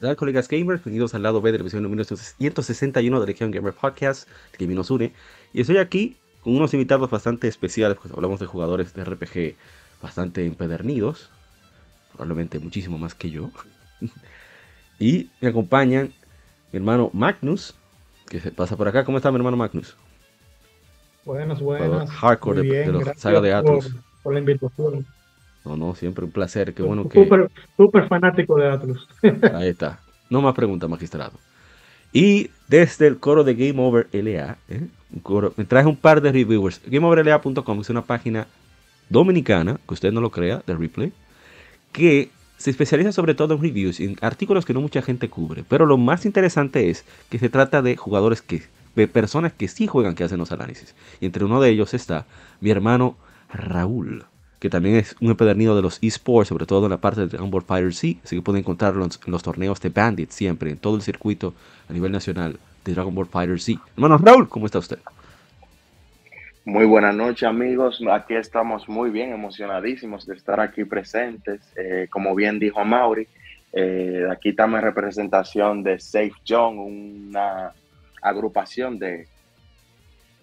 Hola colegas gamers, bienvenidos al lado B de la versión número 161 de Legion Gamer Podcast, que nos une. Y estoy aquí con unos invitados bastante especiales, pues hablamos de jugadores de RPG bastante empedernidos, probablemente muchísimo más que yo. y me acompañan mi hermano Magnus, que se pasa por acá. ¿Cómo está mi hermano Magnus? Buenas, buenas. Hardcore de, de, los saga de Atlus. Por, por la invitación. No, no, siempre un placer. Qué bueno que. Súper fanático de Atlus. Ahí está. No más preguntas, magistrado. Y desde el coro de Game Over LA, ¿eh? un coro, me traje un par de reviewers. GameOverLA.com es una página dominicana, que usted no lo crea, de replay, que se especializa sobre todo en reviews, en artículos que no mucha gente cubre. Pero lo más interesante es que se trata de jugadores que, de personas que sí juegan, que hacen los análisis. Y entre uno de ellos está mi hermano Raúl que también es un empedernido de los esports, sobre todo en la parte de Dragon Ball Fighter C, así que pueden encontrarlo en, los torneos de Bandit siempre, en todo el circuito a nivel nacional de Dragon Ball Fighter C. Hermano Raúl, ¿cómo está usted? Muy buenas noches amigos, aquí estamos muy bien, emocionadísimos de estar aquí presentes. Eh, como bien dijo Mauri, eh, aquí estamos en representación de Safe John, una agrupación de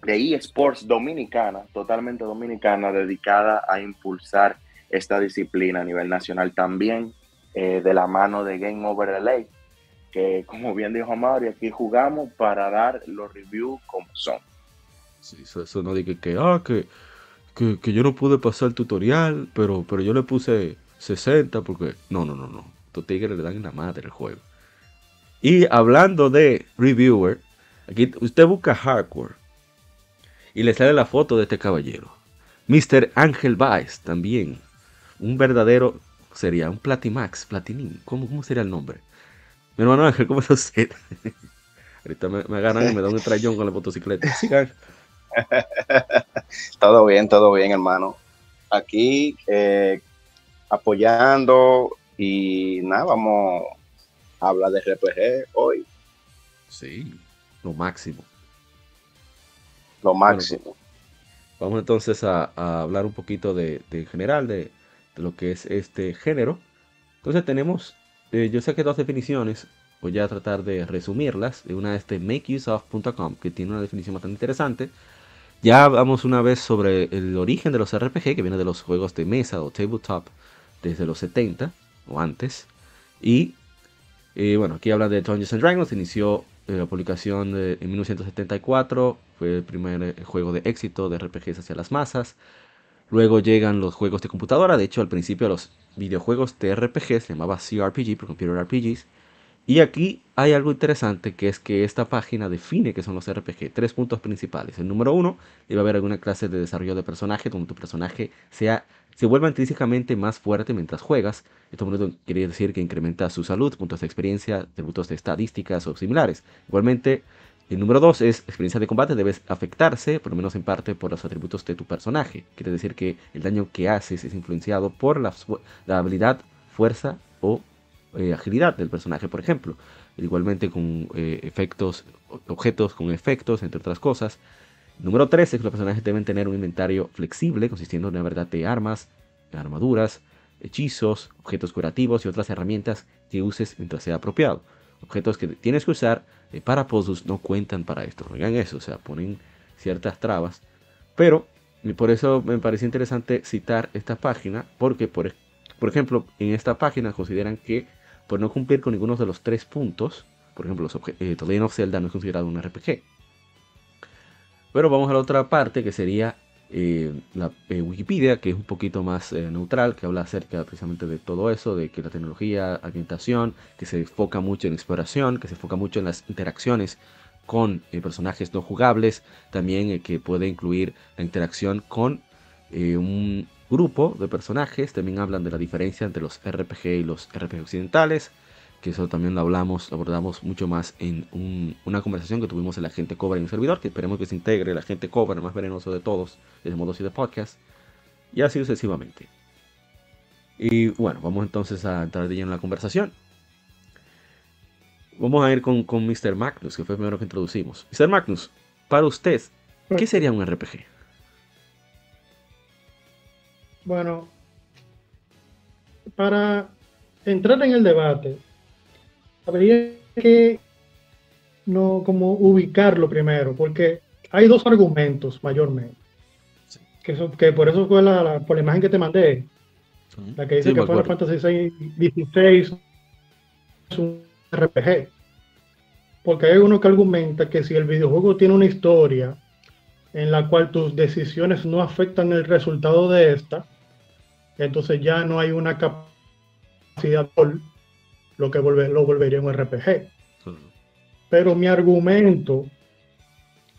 de eSports dominicana, totalmente dominicana, dedicada a impulsar esta disciplina a nivel nacional también, eh, de la mano de Game Over LA, que como bien dijo Mario, aquí jugamos para dar los reviews como son. Sí, eso, no diga que, ah, que, que, yo no pude pasar el tutorial, pero, pero yo le puse 60 porque... No, no, no, no. Estos tigres le dan la madre el juego. Y hablando de reviewer, aquí usted busca hardcore y le sale la foto de este caballero. Mr. Ángel Baez también. Un verdadero, sería un Platimax, Platinín. ¿Cómo, ¿Cómo sería el nombre? Mi hermano Ángel, ¿cómo está usted? Ahorita me, me agarran y me dan un trayón con la motocicleta. todo bien, todo bien, hermano. Aquí eh, apoyando y nada, vamos a hablar de RPG hoy. Sí, lo máximo lo máximo. vamos entonces a, hablar un poquito de, en general de, lo que es este género. Entonces tenemos, eh, yo saqué dos definiciones, voy a tratar de resumirlas. Una es de makeuseof.com, que tiene una definición bastante interesante. Ya hablamos una vez sobre el origen de los RPG, que viene de los juegos de mesa o tabletop desde los 70 o antes. Y eh, bueno, aquí habla de Dungeons and Dragons, inició la publicación de, en 1974 fue el primer eh, juego de éxito de RPGs hacia las masas. Luego llegan los juegos de computadora. De hecho, al principio los videojuegos de RPG se llamaba CRPG, por Computer RPGs. Y aquí hay algo interesante que es que esta página define qué son los RPG. Tres puntos principales. El número uno, debe haber alguna clase de desarrollo de personaje donde tu personaje sea se vuelva intrínsecamente más fuerte mientras juegas. Esto quiere decir que incrementa su salud, puntos de experiencia, atributos de estadísticas o similares. Igualmente, el número 2 es experiencia de combate, debes afectarse, por lo menos en parte, por los atributos de tu personaje. Quiere decir que el daño que haces es influenciado por la, habilidad, fuerza o eh, agilidad del personaje, por ejemplo. Igualmente con eh, efectos, objetos con efectos, entre otras cosas. Número 3 es que los personajes deben tener un inventario flexible, consistiendo en una verdad de armas, armaduras, hechizos, objetos curativos y otras herramientas que uses mientras sea apropiado. Objetos que tienes que usar eh, para puzzles no cuentan para esto. Oigan eso, o sea, ponen ciertas trabas. Pero por eso me parece interesante citar esta página, porque por, por ejemplo, en esta página consideran que por no cumplir con ninguno de los tres puntos, por ejemplo, los eh, The Legend of Zelda no es considerado un RPG. Pero vamos a la otra parte que sería eh, la eh, Wikipedia, que es un poquito más eh, neutral, que habla acerca precisamente de todo eso, de que la tecnología, ambientación, que se enfoca mucho en exploración, que se enfoca mucho en las interacciones con personajes no jugables, también que puede incluir la interacción con un grupo de personajes, también hablan de la diferencia entre los RPG y los RPG occidentales, que eso también lo hablamos, lo abordamos mucho más en una conversación que tuvimos en la gente Cobra en un servidor, que esperemos que se integre la gente Cobra, el más venenoso de todos, desde modo de podcast, y así sucesivamente. Y bueno, vamos entonces a entrar de lleno en la conversación. Vamos a ir con, con Mr. Magnus, que fue el primero que introducimos. Mr. Magnus, para usted, ¿qué sería un RPG? Bueno, para entrar en el debate, habría que no como ubicarlo primero, porque hay dos argumentos mayormente. Que, que por eso fue la, por la imagen que te mandé, la que dice que Final Fantasy XVI es un RPG. Porque hay uno que argumenta que si el videojuego tiene una historia en la cual tus decisiones no afectan el resultado de esta, entonces ya no hay una capacidad lo que lo volvería un RPG. Pero mi argumento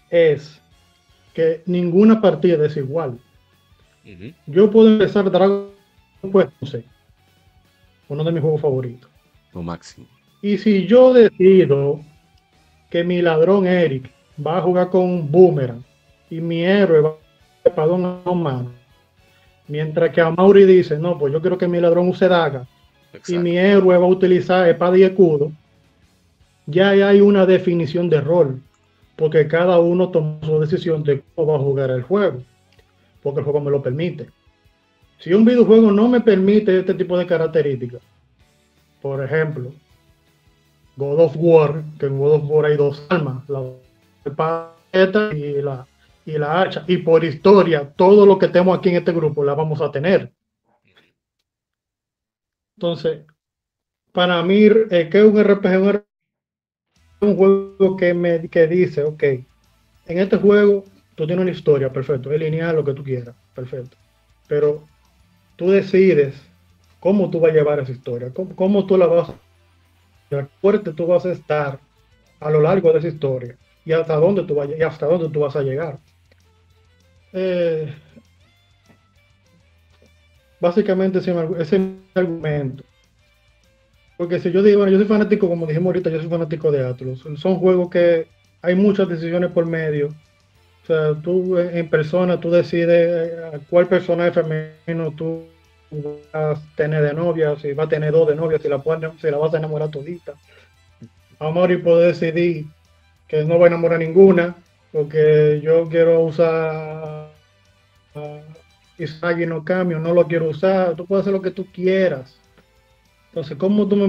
es que ninguna partida es igual. Yo puedo empezar Dragon Quest uno de mis juegos favoritos. Lo máximo. Y si yo decido que mi ladrón Eric va a jugar con Boomerang y mi héroe va a para a mano, mientras que a Mauri dice, no, pues yo quiero que mi ladrón use daga y mi héroe va a utilizar espada y escudo, ya hay una definición de rol, porque cada uno toma su decisión de cómo va a jugar el juego, porque el juego me lo permite. Si un videojuego no me permite este tipo de características, por ejemplo, God of War, que en God of War hay dos armas, la espada y la, y la hacha, y por historia, todo lo que tenemos aquí en este grupo la vamos a tener. Entonces, para mí, eh, ¿qué es un RPG? Un, un juego que me que dice, ok, en este juego tú tienes una historia, perfecto, es lineal, lo que tú quieras, perfecto. Pero tú decides cómo tú vas a llevar esa historia, cómo, tú la vas a fuerte tú vas a estar a lo largo de esa historia y hasta dónde tú vas, y hasta dónde tú vas a llegar. Eh, Básicamente ese es mi argumento. Porque si yo digo, bueno, yo soy fanático, como dijimos ahorita, yo soy fanático de Atlus. Son juegos que hay muchas decisiones por medio. O sea, tú en persona, tú decides eh, a cuál personaje femenino tú vas a tener de novia, si va a tener dos de novia, si la, vas a enamorar todita. Amor puede decidir que no va a enamorar ninguna, porque yo quiero usar y no cambio, no lo quiero usar, tú puedes hacer lo que tú quieras. Entonces, ¿cómo tú me,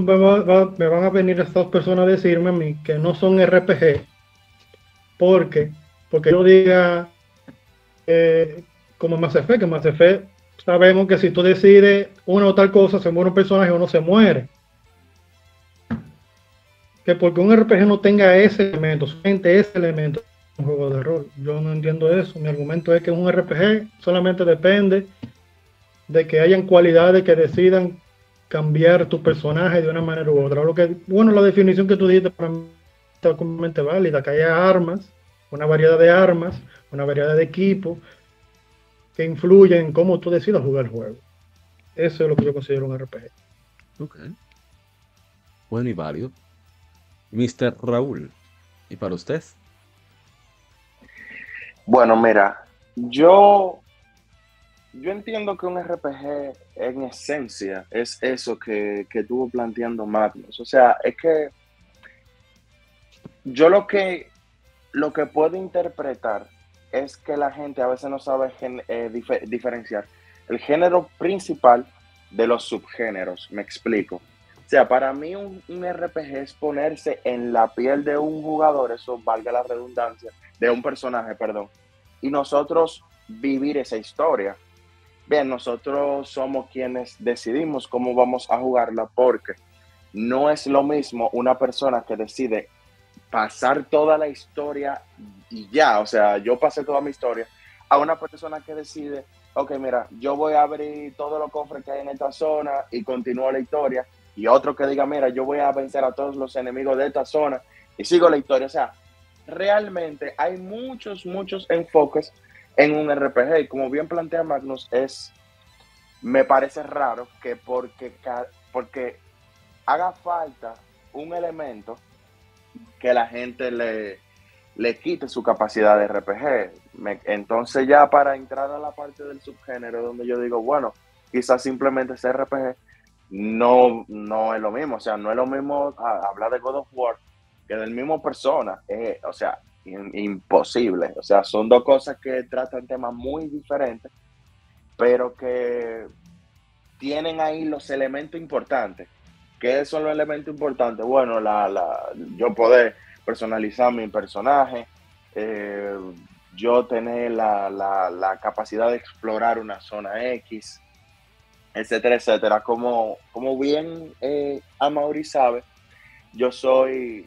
van a venir estas personas a decirme a mí que no son RPG? Porque, porque yo diga, eh, como Mass Effect, que Mass Effect sabemos que si tú decides una o tal cosa, se muere un personaje o no se muere. Que porque un RPG no tenga ese elemento, solamente ese elemento, un juego de rol. Yo no entiendo eso. Mi argumento es que un RPG solamente depende de que hayan cualidades que decidan cambiar tu personaje de una manera u otra. Lo que, bueno, la definición que tú dijiste para mí está completamente válida, que haya armas, una variedad de armas, una variedad de equipos que influyen en cómo tú decidas jugar el juego. Eso es lo que yo considero un RPG. Ok. Bueno y válido. Mr. Raúl, ¿y para usted? Bueno, mira, yo, yo entiendo que un RPG en esencia es eso que, que estuvo planteando Magnus. O sea, es que yo lo que, lo que puedo interpretar es que la gente a veces no sabe eh, diferenciar el género principal de los subgéneros. Me explico. O sea, para mí un, un, RPG es ponerse en la piel de un jugador, eso valga la redundancia, de un personaje, perdón, y nosotros vivir esa historia. Bien, nosotros somos quienes decidimos cómo vamos a jugarla porque no es lo mismo una persona que decide pasar toda la historia y ya, o sea, yo pasé toda mi historia, a una persona que decide, ok, mira, yo voy a abrir todos los cofres que hay en esta zona y continúo la historia, y otro que diga, mira, yo voy a vencer a todos los enemigos de esta zona y sigo la historia. O sea, realmente hay muchos, muchos enfoques en un RPG. Y como bien plantea Magnus, es, me parece raro que porque, porque haga falta un elemento que la gente le, le quite su capacidad de RPG. entonces ya para entrar a la parte del subgénero donde yo digo, bueno, quizás simplemente ese RPG no, no es lo mismo. O sea, no es lo mismo hablar de God of War que del mismo persona. o sea, imposible. O sea, son dos cosas que tratan temas muy diferentes, pero que tienen ahí los elementos importantes. ¿Qué son los elementos importantes? Bueno, la, la, yo poder personalizar mi personaje, eh, yo tener la, la, capacidad de explorar una zona X, etcétera, etcétera. Como, como bien eh, Amaury sabe, yo soy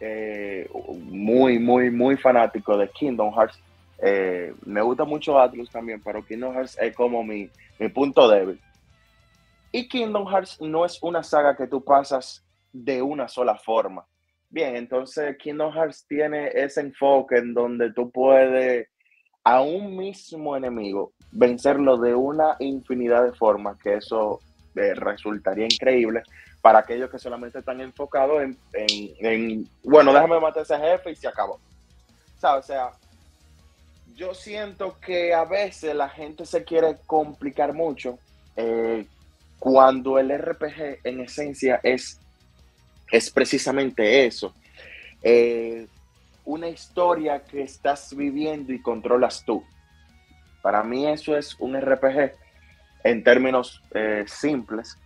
eh, muy, muy, muy fanático de Kingdom Hearts. Eh, me gusta mucho Atlus también, pero Kingdom Hearts es como mi, mi punto débil. Y Kingdom Hearts no es una saga que tú pasas de una sola forma. Bien, entonces Kingdom Hearts tiene ese enfoque en donde tú puedes a un mismo enemigo vencerlo de una infinidad de formas, que eso eh, resultaría increíble para aquellos que solamente están enfocados en, bueno, déjame matar a ese jefe y se acabó. O sea, yo siento que a veces la gente se quiere complicar mucho eh, cuando el RPG en esencia es es precisamente eso. Eh, una historia que estás viviendo y controlas tú. Para mí eso es un RPG en términos eh, simples.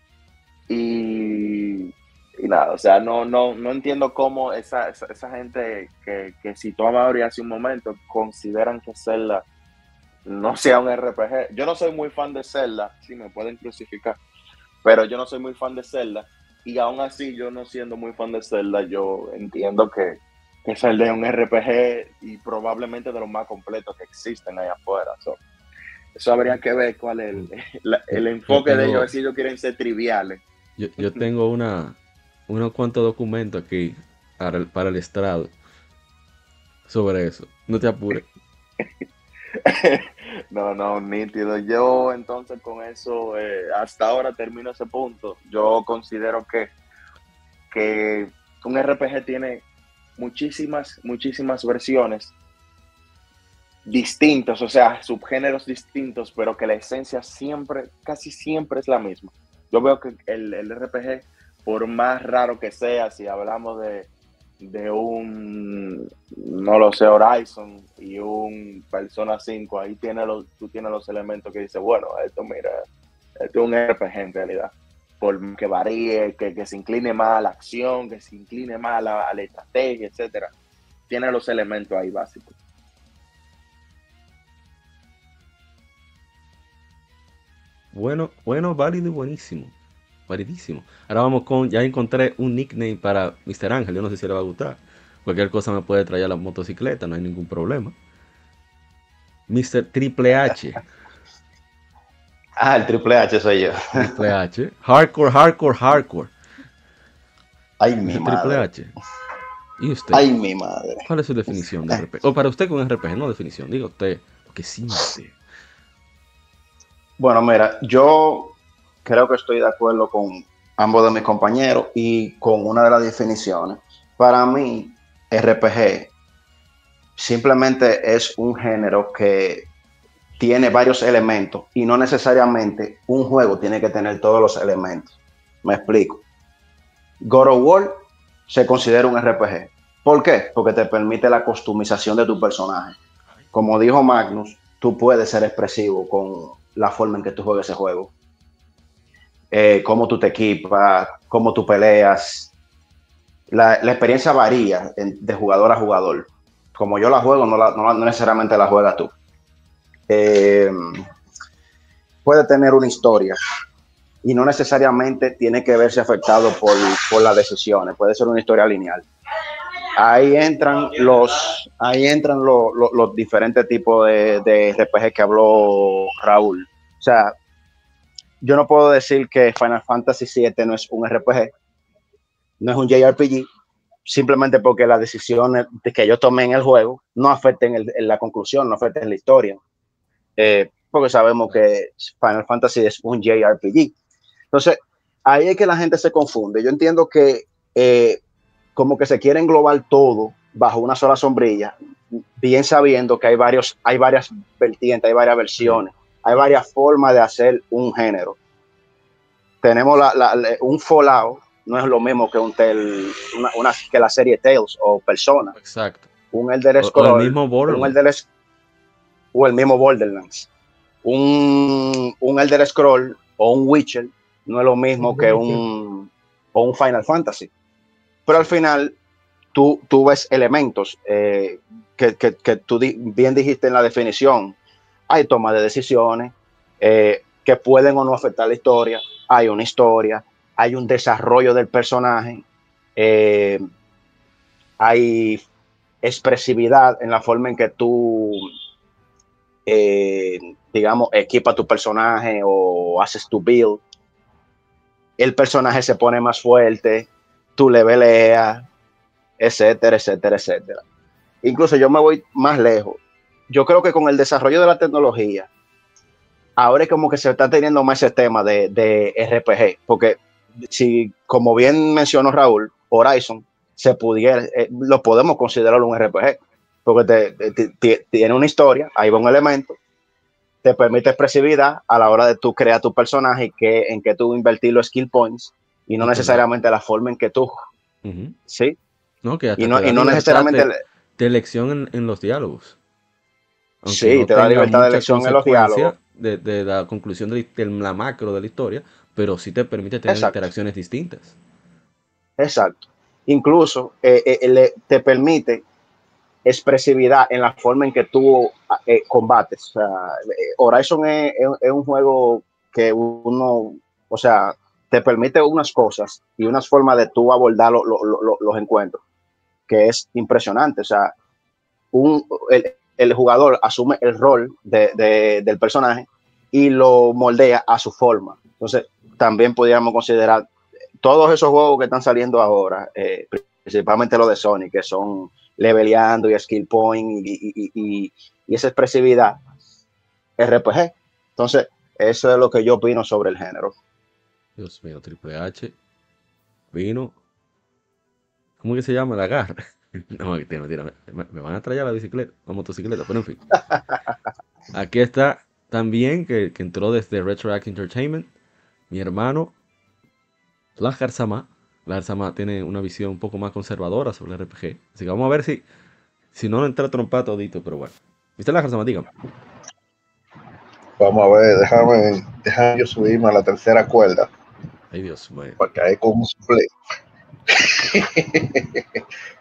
Y, nada, o sea, no, no, no entiendo cómo esa, esa, gente que, que citó a Mauri hace un momento consideran que Zelda no sea un RPG. Yo no soy muy fan de Zelda, si me pueden crucificar, pero yo no soy muy fan de Zelda y aún así, yo no siendo muy fan de Zelda, yo entiendo que, que es un RPG y probablemente de los más completos que existen allá afuera. eso habría que ver cuál es el, enfoque de ellos, si ellos quieren ser triviales. Yo, tengo una, unos cuantos documentos aquí para el, para el estrado sobre eso. No te apures. No, no, nítido. Yo entonces con eso, eh, hasta ahora termino ese punto. Yo considero que, que un RPG tiene muchísimas, muchísimas versiones distintas, o sea, subgéneros distintos, pero que la esencia siempre, casi siempre es la misma. Yo veo que el, el RPG, por más raro que sea, si hablamos de, de un, no lo sé, Horizon y un Persona 5, ahí tiene los, tú tienes los elementos que dice, bueno, esto mira, esto es un RPG en realidad. Por que varíe, que, se incline más a la acción, que se incline más a la, a la estrategia, etcétera. Tiene los elementos ahí básicos. Bueno, bueno, válido y buenísimo validísimo. Ahora vamos con, ya encontré un nickname para Mr. Ángel, yo no sé si le va a gustar. Cualquier cosa me puede traer la motocicleta, no hay ningún problema. Mr. Triple H. Ah, el Triple H soy yo. Triple H. Hardcore, hardcore, hardcore. Ay, mi madre. Triple H. ¿Y usted? Ay, mi madre. ¿Cuál es su definición de RPG? O para usted con RPG, no definición, diga usted, lo que siente. Bueno, mira, yo creo que estoy de acuerdo con ambos de mis compañeros y con una de las definiciones. Para mí, RPG simplemente es un género que tiene varios elementos y no necesariamente un juego tiene que tener todos los elementos. Me explico. God of War se considera un RPG. ¿Por qué? Porque te permite la customización de tu personaje. Como dijo Magnus, tú puedes ser expresivo con la forma en que tú juegas ese juego. Eh, cómo tú te equipas, cómo tú peleas. La, experiencia varía de jugador a jugador. Como yo la juego, no, necesariamente la juegas tú. Eh, puede tener una historia y no necesariamente tiene que verse afectado por, por las decisiones. Puede ser una historia lineal. ahí entran los, ahí entran los, los, diferentes tipos de, de RPG que habló Raúl. O sea, yo no puedo decir que Final Fantasy VII no es un RPG, no es un JRPG, simplemente porque las decisiones que yo tomé en el juego no afecten en la conclusión, no afecten la historia. Eh, porque sabemos que Final Fantasy es un JRPG. Entonces, ahí es que la gente se confunde. Yo entiendo que eh, como que se quiere englobar todo bajo una sola sombrilla, bien sabiendo que hay, varios, hay varias vertientes, hay varias versiones, hay varias formas de hacer un género. Tenemos la, un Fallout, no es lo mismo que un tel, una, que la serie Tales o Persona. Exacto. Un Elder Scrolls. O, el mismo Borderlands. O el mismo Borderlands. Un, un Elder Scroll o un Witcher no es lo mismo que un, o un Final Fantasy. Pero al final, tú, tú ves elementos eh, que, que, tú bien dijiste en la definición. Hay toma de decisiones eh, que pueden o no afectar la historia. Hay una historia, hay un desarrollo del personaje, eh, hay expresividad en la forma en que tú, eh, digamos, equipa tu personaje o haces tu build. El personaje se pone más fuerte, tú le peleas, etcétera, etcétera, etcétera. Incluso yo me voy más lejos. Yo creo que con el desarrollo de la tecnología, ahora es como que se está teniendo más ese tema de, de RPG, porque si, como bien mencionó Raúl, Horizon se pudiera, eh, lo podemos considerar un RPG, porque tiene una historia, ahí va un elemento, te permite expresividad a la hora de tú crear tu personaje y que, en que tú invertir los skill points y no necesariamente la forma en que tú, ¿sí? No, que y, no, necesariamente... De, elección en, los diálogos. sí, te da libertad de elección en los diálogos. De, de la conclusión de la macro de la historia, pero sí te permite tener interacciones distintas. Exacto. Incluso eh, eh, te permite expresividad en la forma en que tú eh, combates. O sea, Horizon es, un juego que uno, o sea, te permite unas cosas y unas formas de tú abordar los encuentros, que es impresionante. O sea, un, el, jugador asume el rol del personaje y lo moldea a su forma. Entonces, también podríamos considerar todos esos juegos que están saliendo ahora, eh, principalmente los de Sony, que son leveleando y skill point y, esa expresividad RPG. Entonces, eso es lo que yo opino sobre el género. Dios mío, Triple H vino. ¿Cómo que se llama? La garra. No, mentira, mentira. Me, van a traer la bicicleta, la motocicleta, pero en fin. Aquí está también que, entró desde Retroact Entertainment mi hermano Lahar Sama. Lahar Sama tiene una visión un poco más conservadora sobre el RPG. Así que vamos a ver si, si no entra trompa todito, pero bueno. ¿Viste Lahar Sama? Dígame. Vamos a ver, déjame, déjame yo subirme a la tercera cuerda. Ay, Dios mío. Para caer con un split.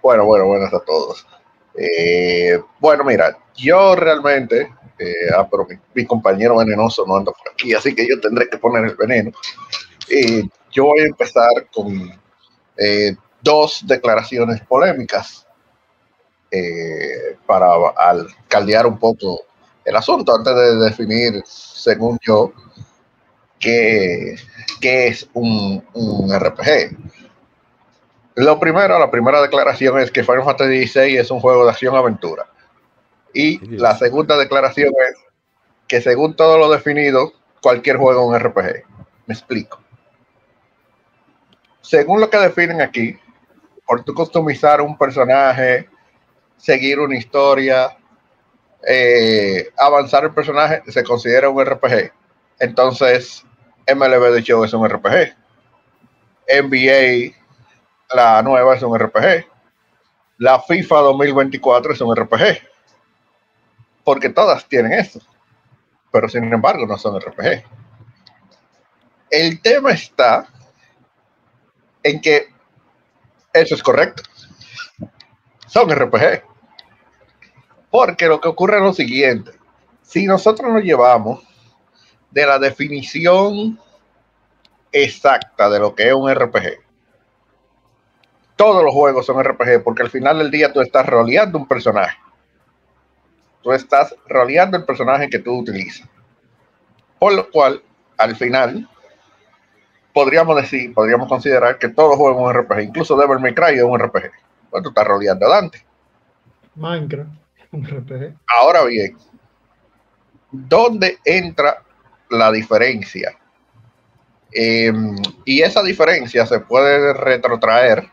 bueno, bueno, buenas a todos. Eh, bueno, mira, yo realmente eh, ah, pero mi, compañero venenoso no anda por aquí, así que yo tendré que poner el veneno. Y yo voy a empezar con eh, dos declaraciones polémicas eh, para caldear un poco el asunto antes de definir, según yo, qué, qué es un, un, RPG. Lo primero, la primera declaración es que Final Fantasy XVI es un juego de acción-aventura. Y la segunda declaración es que según todo lo definido, cualquier juego es un RPG. Me explico. Según lo que definen aquí, por tu customizar un personaje, seguir una historia, eh, avanzar el personaje, se considera un RPG. Entonces, MLB de Show es un RPG. NBA, la nueva, es un RPG. La FIFA 2024 es un RPG porque todas tienen eso, pero sin embargo no son RPG. El tema está en que eso es correcto. Son RPG. Porque lo que ocurre es lo siguiente. Si nosotros nos llevamos de la definición exacta de lo que es un RPG, todos los juegos son RPG, porque al final del día tú estás roleando un personaje. Tú estás roleando el personaje que tú utilizas. Por lo cual, al final, podríamos decir, podríamos considerar que todo juego es un RPG, incluso Devil May Cry es un RPG. Pues tú estás rodeando a Dante. Minecraft, un RPG. Ahora bien, ¿dónde entra la diferencia? Eh, y esa diferencia se puede retrotraer,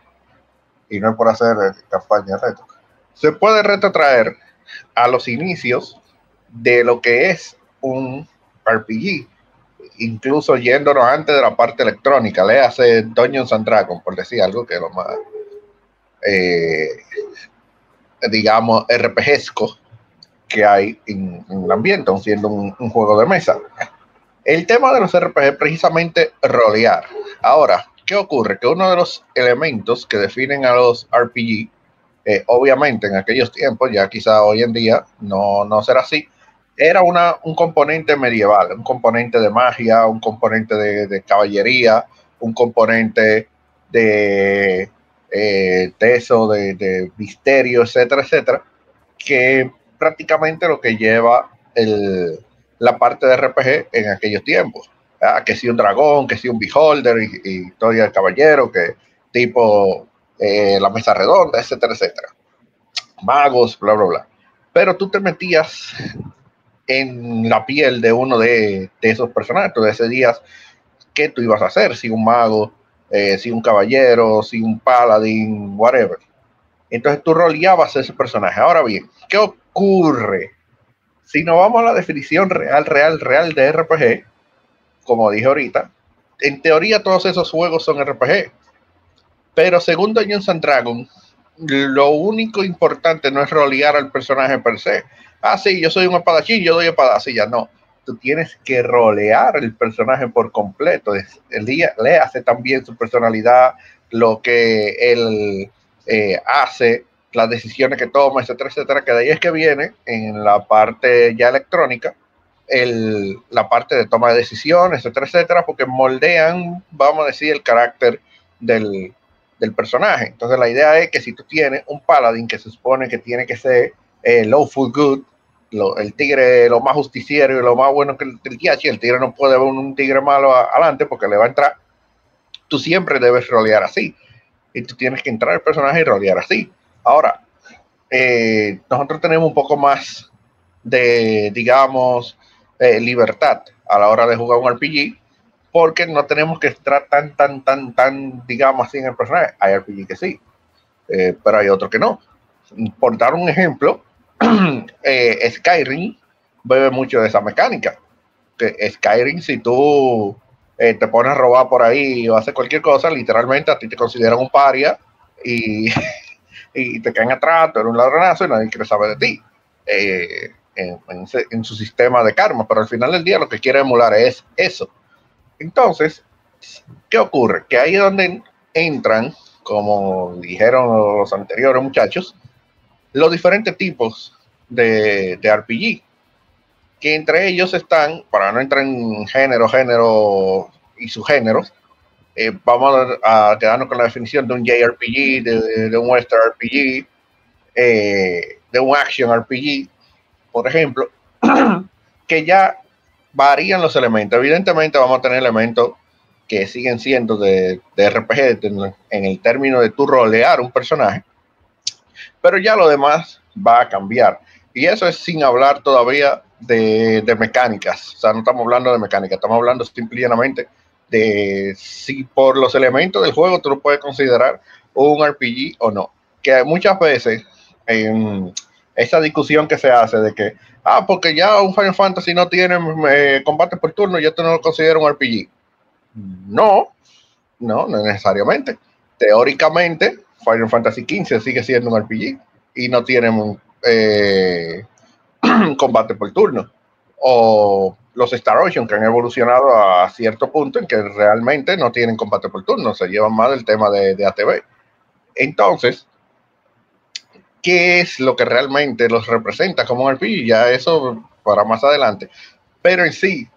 y no es por hacer campaña retro, se puede retrotraer a los inicios de lo que es un RPG incluso yéndonos antes de la parte electrónica, le hace Dungeons and Dragons, por decir algo que es lo más, eh, digamos, RPGesco que hay en, el ambiente, siendo un, juego de mesa. El tema de los RPG es precisamente rolear. Ahora, ¿qué ocurre? Que uno de los elementos que definen a los RPG, eh, obviamente en aquellos tiempos, ya quizá hoy en día no, no será así, era una, un componente medieval, un componente de magia, un componente de, caballería, un componente de eh, teso, de, de, misterio, etcétera, etcétera, que prácticamente lo que lleva el, la parte de RPG en aquellos tiempos. Que si un dragón, que si un beholder y, historia del caballero, que tipo eh, la mesa redonda, etcétera, etcétera. Magos, bla, bla, bla. Pero tú te metías en la piel de uno de, esos personajes. Tú decidías qué tú ibas a hacer, si un mago, eh, si un caballero, si un paladín, whatever. Entonces tú roleabas ese personaje. Ahora bien, ¿qué ocurre? Si nos vamos a la definición real, real, real de RPG, como dije ahorita, en teoría todos esos juegos son RPG. Pero según Dungeons and Dragons, lo único importante no es rolear al personaje per se, ah, sí, yo soy un espadachín, yo doy ya No, tú tienes que rolear el personaje por completo. El día le hace también su personalidad, lo que él eh, hace, las decisiones que toma, etcétera, etcétera, que de ahí es que viene en la parte ya electrónica, el, la parte de toma de decisiones, etcétera, etcétera, porque moldean, vamos a decir, el carácter del, del personaje. Entonces la idea es que si tú tienes un paladín que se supone que tiene que ser eh, low food good, el tigre lo más justiciero y lo más bueno que el, el el tigre no puede ver un, tigre malo adelante porque le va a entrar. Tú siempre debes rolear así. Y tú tienes que entrar al personaje y rolear así. Ahora, eh, nosotros tenemos un poco más de, digamos, eh, libertad a la hora de jugar un RPG porque no tenemos que estar tan, tan, tan, tan, digamos así en el personaje. Hay RPG que sí, pero hay otros que no. Por dar un ejemplo, eh, Skyrim bebe mucho de esa mecánica. Que Skyrim, si tú eh, te pones a robar por ahí o haces cualquier cosa, literalmente a ti te consideran un paria y, te caen atrás, tú eres un ladronazo y nadie quiere saber de ti. Eh, en, su sistema de karma, pero al final del día lo que quiere emular es eso. Entonces, ¿qué ocurre? Que ahí es donde entran, como dijeron los anteriores muchachos, los diferentes tipos de, RPG, que entre ellos están, para no entrar en género, género y subgéneros, eh, vamos a, quedarnos con la definición de un JRPG, de, un Western RPG, eh, de un Action RPG, por ejemplo, que ya varían los elementos. Evidentemente vamos a tener elementos que siguen siendo de, de RPG en el término de tu rolear un personaje, pero ya lo demás va a cambiar. Y eso es sin hablar todavía de, mecánicas. O sea, no estamos hablando de mecánica, estamos hablando simplemente de si por los elementos del juego tú lo puedes considerar un RPG o no. Que muchas veces en esa discusión que se hace de que, ah, porque ya un Final Fantasy no tiene eh, combate por turno, yo no lo considero un RPG. No, no, no necesariamente. Teóricamente, Final Fantasy XV sigue siendo un RPG y no tienen eh, combate por turno. O los Star Ocean que han evolucionado a cierto punto en que realmente no tienen combate por turno, se llevan más del tema de, de ATV. Entonces, ¿qué es lo que realmente los representa como un RPG? Ya eso para más adelante. Pero en sí,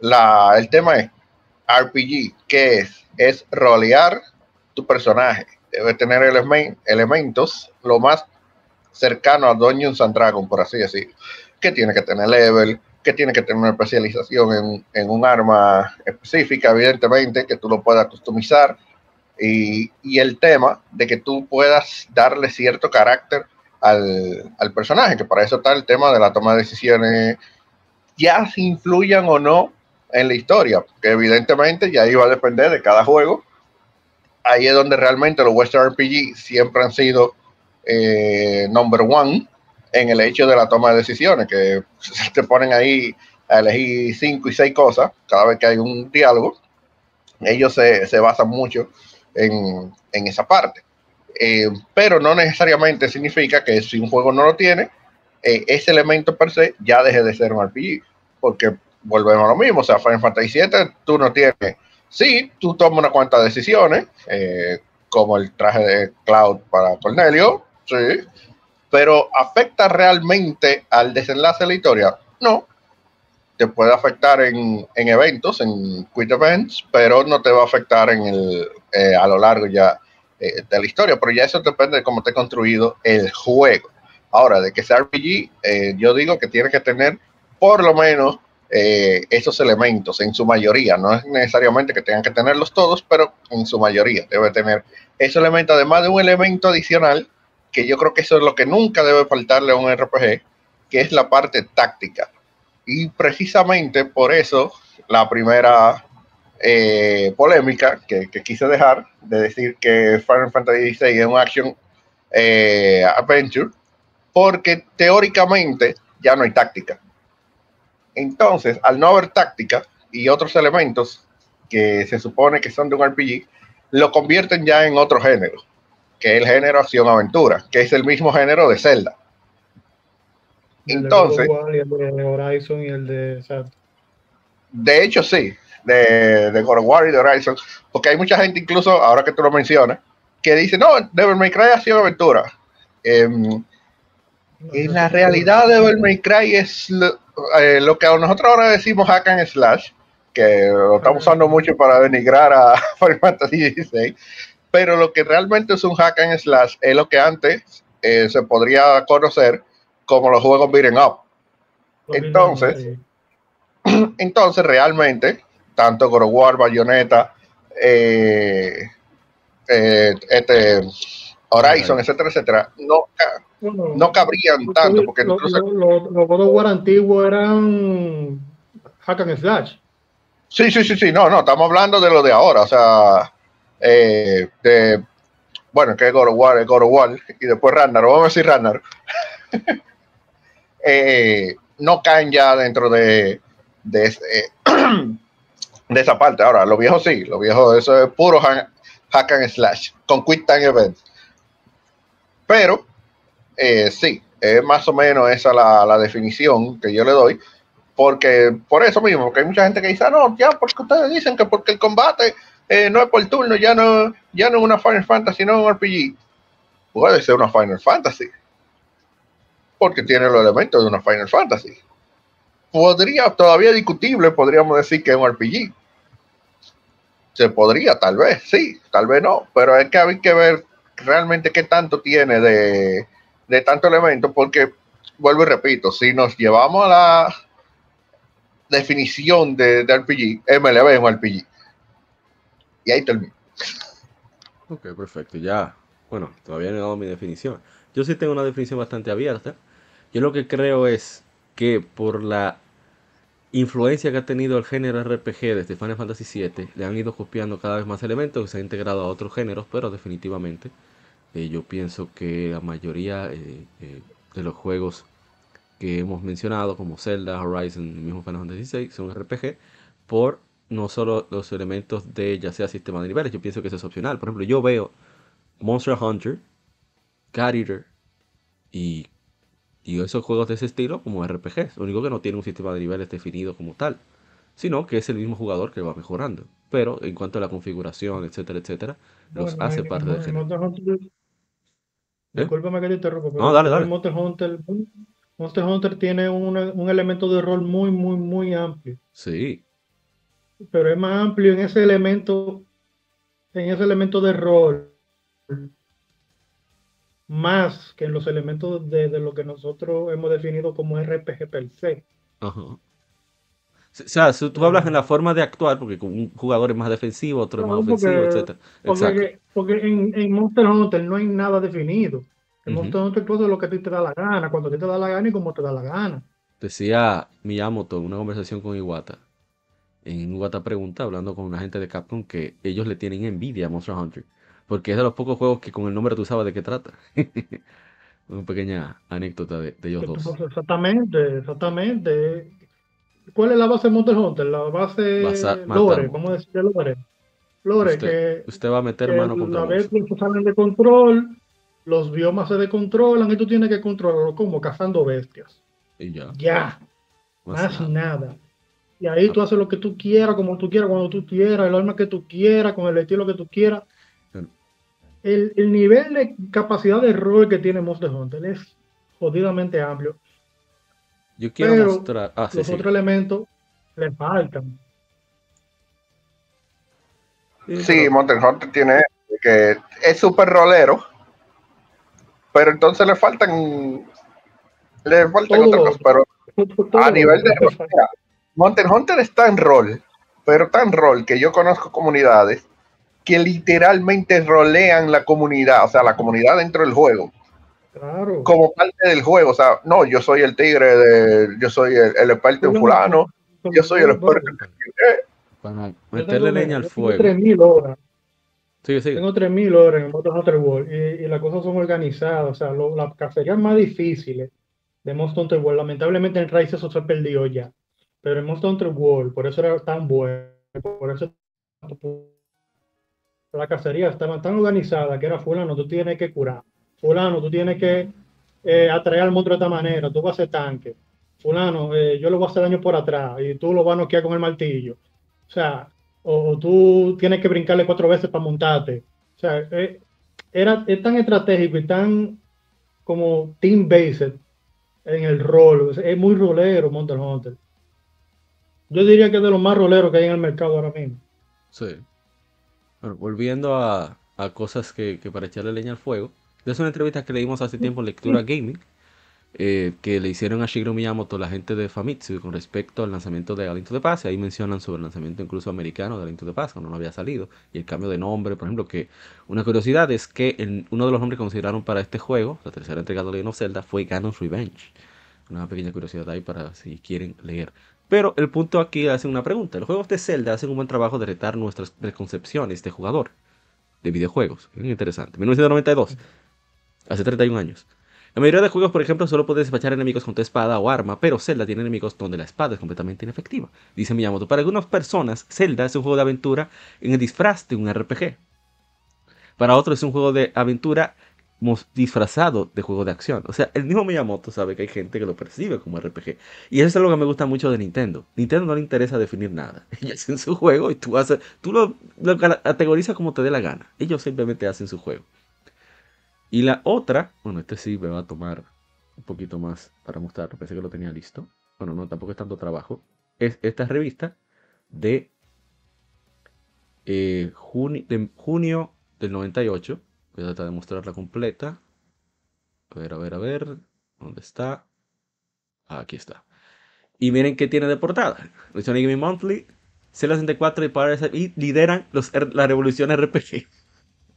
la, el tema es RPG, ¿qué es? Es rolear tu personaje debe tener elementos lo más cercano a Dungeons and Dragons, por así decirlo. Que tiene que tener level, que tiene que tener una especialización en, un arma específica, evidentemente, que tú lo puedas customizar. Y, el tema de que tú puedas darle cierto carácter al, al, personaje, que para eso está el tema de la toma de decisiones, ya si influyan o no en la historia, que evidentemente ya iba a depender de cada juego. Ahí es donde realmente los Western RPG siempre han sido eh, number one en el hecho de la toma de decisiones, que te ponen ahí a elegir cinco y seis cosas cada vez que hay un diálogo. Ellos se, basan mucho en, esa parte. Eh, pero no necesariamente significa que si un juego no lo tiene, eh, ese elemento per se ya deje de ser un RPG, porque volvemos a lo mismo, o sea, Final Fantasy VII tú no tienes, sí, tú tomas una cuantas decisiones, eh, como el traje de Cloud para Cornelio, sí, pero ¿afecta realmente al desenlace de la historia? No. Te puede afectar en, eventos, en quick events, pero no te va a afectar en el, eh, a lo largo ya eh, de la historia. Pero ya eso depende de cómo te construido el juego. Ahora, de que sea RPG, yo digo que tiene que tener por lo menos eh, esos elementos en su mayoría. No es necesariamente que tengan que tenerlos todos, pero en su mayoría debe tener ese elemento, además de un elemento adicional, que yo creo que eso es lo que nunca debe faltarle a un RPG, que es la parte táctica. Y precisamente por eso la primera eh, polémica que, quise dejar de decir que Final Fantasy VI es un action eh, adventure, porque teóricamente ya no hay táctica. Entonces, al no haber táctica y otros elementos que se supone que son de un RPG, lo convierten ya en otro género, que es el género acción-aventura, que es el mismo género de Zelda. Entonces, de Horizon y el de De hecho, sí, de, de God of War y de Horizon, porque hay mucha gente, incluso ahora que tú lo mencionas, que dice: No, Devil May Cry acción-aventura. Em, en la realidad, Devil May Cry es eh, lo que nosotros ahora decimos hack and slash, que lo estamos usando mucho para denigrar a Final Fantasy XVI, pero lo que realmente es un hack and slash es lo que antes eh, se podría conocer como los juegos beating up. Entonces, entonces realmente, tanto God of War, Bayonetta, eh, este, Horizon, etcétera, etcétera, no, no cabrían tanto. Porque los God of War antiguos eran hack and slash. Sí, sí, sí, sí, no, no, estamos hablando de lo de ahora, o sea, eh, de, bueno, que es God of War, es God of War, y después Ragnar, vamos a decir Ragnar, eh, no caen ya dentro de, de, de, esa parte. Ahora, los viejos sí, los viejos, eso es puro hack, and slash, con quick time events. Pero eh, sí, es más o menos esa la, la, definición que yo le doy, porque por eso mismo, porque hay mucha gente que dice, ah, no, ya porque ustedes dicen que porque el combate eh, no es por turno, ya no, ya no es una Final Fantasy, no es un RPG. Puede ser una Final Fantasy, porque tiene los elementos de una Final Fantasy. Podría, todavía discutible, podríamos decir que es un RPG. Se podría, tal vez, sí, tal vez no, pero es que hay que ver realmente qué tanto tiene de, de tanto elemento, porque vuelvo y repito, si nos llevamos a la definición de, de RPG, MLB es un RPG. Y ahí termino. Ok, perfecto. Ya, bueno, todavía no he dado mi definición. Yo sí tengo una definición bastante abierta. Yo lo que creo es que por la influencia que ha tenido el género RPG desde Final Fantasy VII, le han ido copiando cada vez más elementos que se han integrado a otros géneros, pero definitivamente eh, yo pienso que la mayoría eh, eh, de los juegos que hemos mencionado, como Zelda, Horizon y mismo Final Fantasy VI, son RPG por no solo los elementos de ya sea sistema de niveles, yo pienso que eso es opcional. Por ejemplo, yo veo Monster Hunter, Cat Eater y, y esos juegos de ese estilo como RPGs. Lo único que no tiene un sistema de niveles definido como tal, sino que es el mismo jugador que va mejorando. Pero en cuanto a la configuración, etcétera, etcétera, los hace parte del género. ¿Eh? Disculpame que te interrumpa. no, dale, dale. Monster Hunter, Monster Hunter tiene un, un, elemento de rol muy, muy, muy amplio. Sí. Pero es más amplio en ese elemento, en ese elemento de rol más que en los elementos de, lo que nosotros hemos definido como RPG per se. Ajá. O sea, si tú hablas en la forma de actuar, porque un jugador es más defensivo, otro es más ofensivo, etc. Porque, porque en, en, Monster Hunter no hay nada definido. En Monster Hunter todo es lo que a ti te da la gana, cuando a ti te da la gana y como te da la gana. Decía Miyamoto en una conversación con Iwata. En Iwata pregunta, hablando con una gente de Capcom, que ellos le tienen envidia a Monster Hunter. Porque es de los pocos juegos que con el nombre tú sabes de qué trata. una pequeña anécdota de, ellos dos. Exactamente, exactamente. ¿Cuál es la base de Monster Hunter? La base Lore, ¿cómo decir Lore? Lore, usted, que usted va a meter mano contra La vez que salen de control, los biomas se descontrolan y tú tienes que controlarlo como cazando bestias. Y ya. Ya. Más, nada. Y ahí tú haces lo que tú quieras, como tú quieras, cuando tú quieras, el arma que tú quieras, con el estilo que tú quieras. El, el, nivel de capacidad de rol que tiene Monster Hunter es jodidamente amplio. Yo quiero mostrar. Ah, los otros elementos le faltan. Sí, Monster Hunter tiene que es súper rolero, pero entonces le faltan le faltan otras cosas, pero a nivel de Monster Hunter está en rol, pero está en rol que yo conozco comunidades que literalmente rolean la comunidad, o sea, la comunidad dentro del juego. Claro. Como parte del juego, o sea, no, yo soy el tigre de, yo soy el, experto en fulano, yo soy el experto en... Para meterle leña al fuego. 3000 horas. Sí, sí. Tengo 3000 horas en Monster Hunter World y, y, las cosas son organizadas, o sea, las cacerías más difíciles de Monster Hunter World. Lamentablemente en Rise eso se perdió ya. Pero en Monster Hunter World, por eso era tan bueno. Por eso la cacería estaba tan organizada que era fulano, tú tienes que curar. Fulano, tú tienes que eh, atraer al monstruo de esta manera. Tú vas a ser tanque. Fulano, eh, yo lo voy a hacer daño por atrás y tú lo vas a noquear con el martillo. O sea, o, tú tienes que brincarle cuatro veces para montarte. O sea, eh, era, es tan estratégico y tan como team-based en el rol. Es muy rolero Monster Hunter. Yo diría que es de los más roleros que hay en el mercado ahora mismo. Sí. Volviendo a, cosas que, para echarle leña al fuego. Es una entrevista que leímos hace tiempo en Lectura Gaming. Eh, que le hicieron a Shigeru Miyamoto la gente de Famitsu con respecto al lanzamiento de Alien de Paz. ahí mencionan sobre el lanzamiento incluso americano de Alien de Paz, cuando no había salido. Y el cambio de nombre, por ejemplo, que una curiosidad es que uno de los nombres que consideraron para este juego, la tercera entrega de Legend of Zelda, fue Ganon's Revenge. Una pequeña curiosidad ahí para si quieren leer. Pero el punto aquí hace una pregunta. Los juegos de Zelda hacen un buen trabajo de retar nuestras preconcepciones de jugador de videojuegos. Es interesante. 1992. Hace 31 años. La mayoría de juegos, por ejemplo, solo puedes despachar enemigos con tu espada o arma, pero Zelda tiene enemigos donde la espada es completamente inefectiva. Dice Miyamoto, para algunas personas, Zelda es un juego de aventura en el disfraz de un RPG. Para otros es un juego de aventura disfrazado de juego de acción. O sea, el mismo Miyamoto sabe que hay gente que lo percibe como RPG. Y eso es lo que me gusta mucho de Nintendo. Nintendo no le interesa definir nada. Ellos hacen su juego y tú, lo categorizas como te dé la gana. Ellos simplemente hacen su juego. Y la otra, bueno, este sí me va a tomar un poquito más para mostrar, pensé que lo tenía listo. Bueno, no, tampoco es tanto trabajo. Es esta revista de, eh, de junio del 98. Voy a tratar de mostrarla completa. A ver, a ver, a ver. ¿Dónde está? Aquí está. Y miren qué tiene de portada. Sonic Game Monthly, C64 y Power y lideran los, la revolución RPG.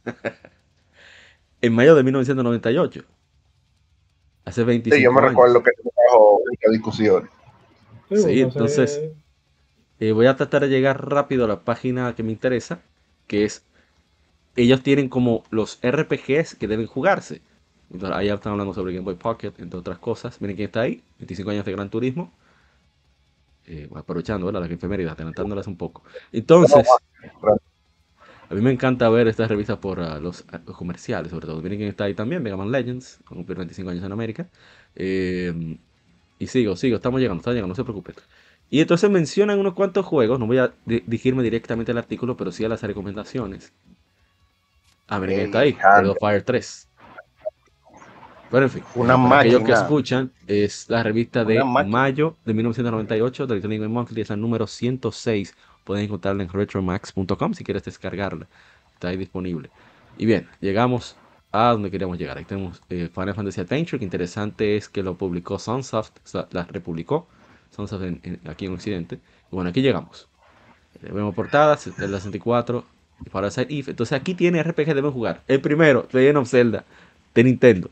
en mayo de 1998. Hace 25 sí, yo me recuerdo que trajo esta discusión. Sí, entonces eh, voy a tratar de llegar rápido a la página que me interesa, que es, ellos tienen como los RPGs que deben jugarse. Entonces, ahí están hablando sobre Game Boy Pocket, entre otras cosas. Miren quién está ahí, 25 años de Gran Turismo. Eh, aprovechando, ¿verdad? Las efemérides, adelantándolas un poco. Entonces, a mí me encanta ver estas revistas por ah, los, comerciales, sobre todo. Miren quién está ahí también, Mega Man Legends, con cumplir 25 años en América. Eh, y sigo, sigo, estamos llegando, está llegando, no se preocupen. Y entonces mencionan unos cuantos juegos, no voy a dirigirme directamente al artículo, pero sí a las recomendaciones. Ah, miren quién está ahí, of Fire 3. Bueno, en fin, una para aquellos que escuchan, es la revista de mayo de 1998 de Electronic Monthly, es el número 106 Pueden encontrarla en retromax.com si quieres descargarla. Está ahí disponible. Y bien, llegamos a donde queríamos llegar. Ahí tenemos eh, Final Fantasy Adventure, que interesante es que lo publicó Sunsoft, la republicó Sunsoft en- en- aquí en Occidente. Y bueno, aquí llegamos. Eh, vemos portadas, el 64, y Parasite Eve. Entonces aquí tiene RPG que deben jugar. El primero, Legend of Zelda, de Nintendo.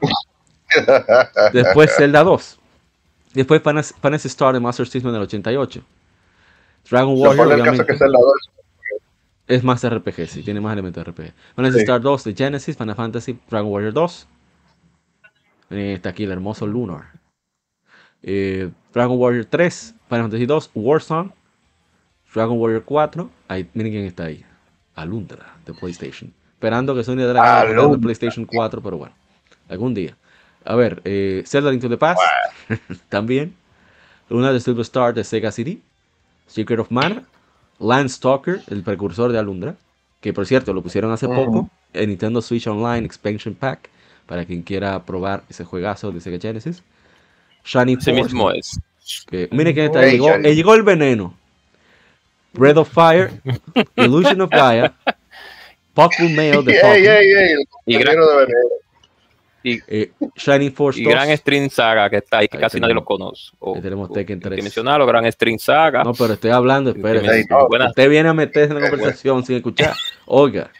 Después Zelda 2. Después Final Fantasy Star de Master System del 88. Dragon Warrior, pone el caso obviamente. que es el lado Es más RPG, sí, tiene más elementos de RPG. Sí. Star 2 de Genesis, Final Fantasy, Dragon Warrior 2. Eh, está aquí el hermoso Lunar. Eh, Dragon Warrior 3, Final Fantasy 2, Warsong. Dragon Warrior 4. Ahí, miren quién está ahí. Alundra, de PlayStation. Esperando que Sony dé la de. PlayStation 4, pero bueno, algún día. A ver, eh, Zelda Into the Past. también. Luna de Silver Star de Sega CD. Secret of Mana. Landstalker, el precursor de Alundra, que por cierto lo pusieron hace poco en Nintendo Switch Online Expansion Pack para quien quiera probar ese juegazo de Sega Genesis. Shiny Ese Force, mismo es. que está Hey, ahí. Llegó, eh, llegó el veneno. Breath of Fire, Illusion of Gaia, Puckle Mail de el Y gran, de veneno. Y, eh, Shining Force y 2. Gran String Saga que está ahí, que Ahí casi nadie lo conoce. O- ahí tenemos o- Tekken hay que 3. mencionarlo, Gran String Saga. No, pero estoy hablando, Ey, no, Usted viene a meterse en la conversación sin escuchar. Oiga,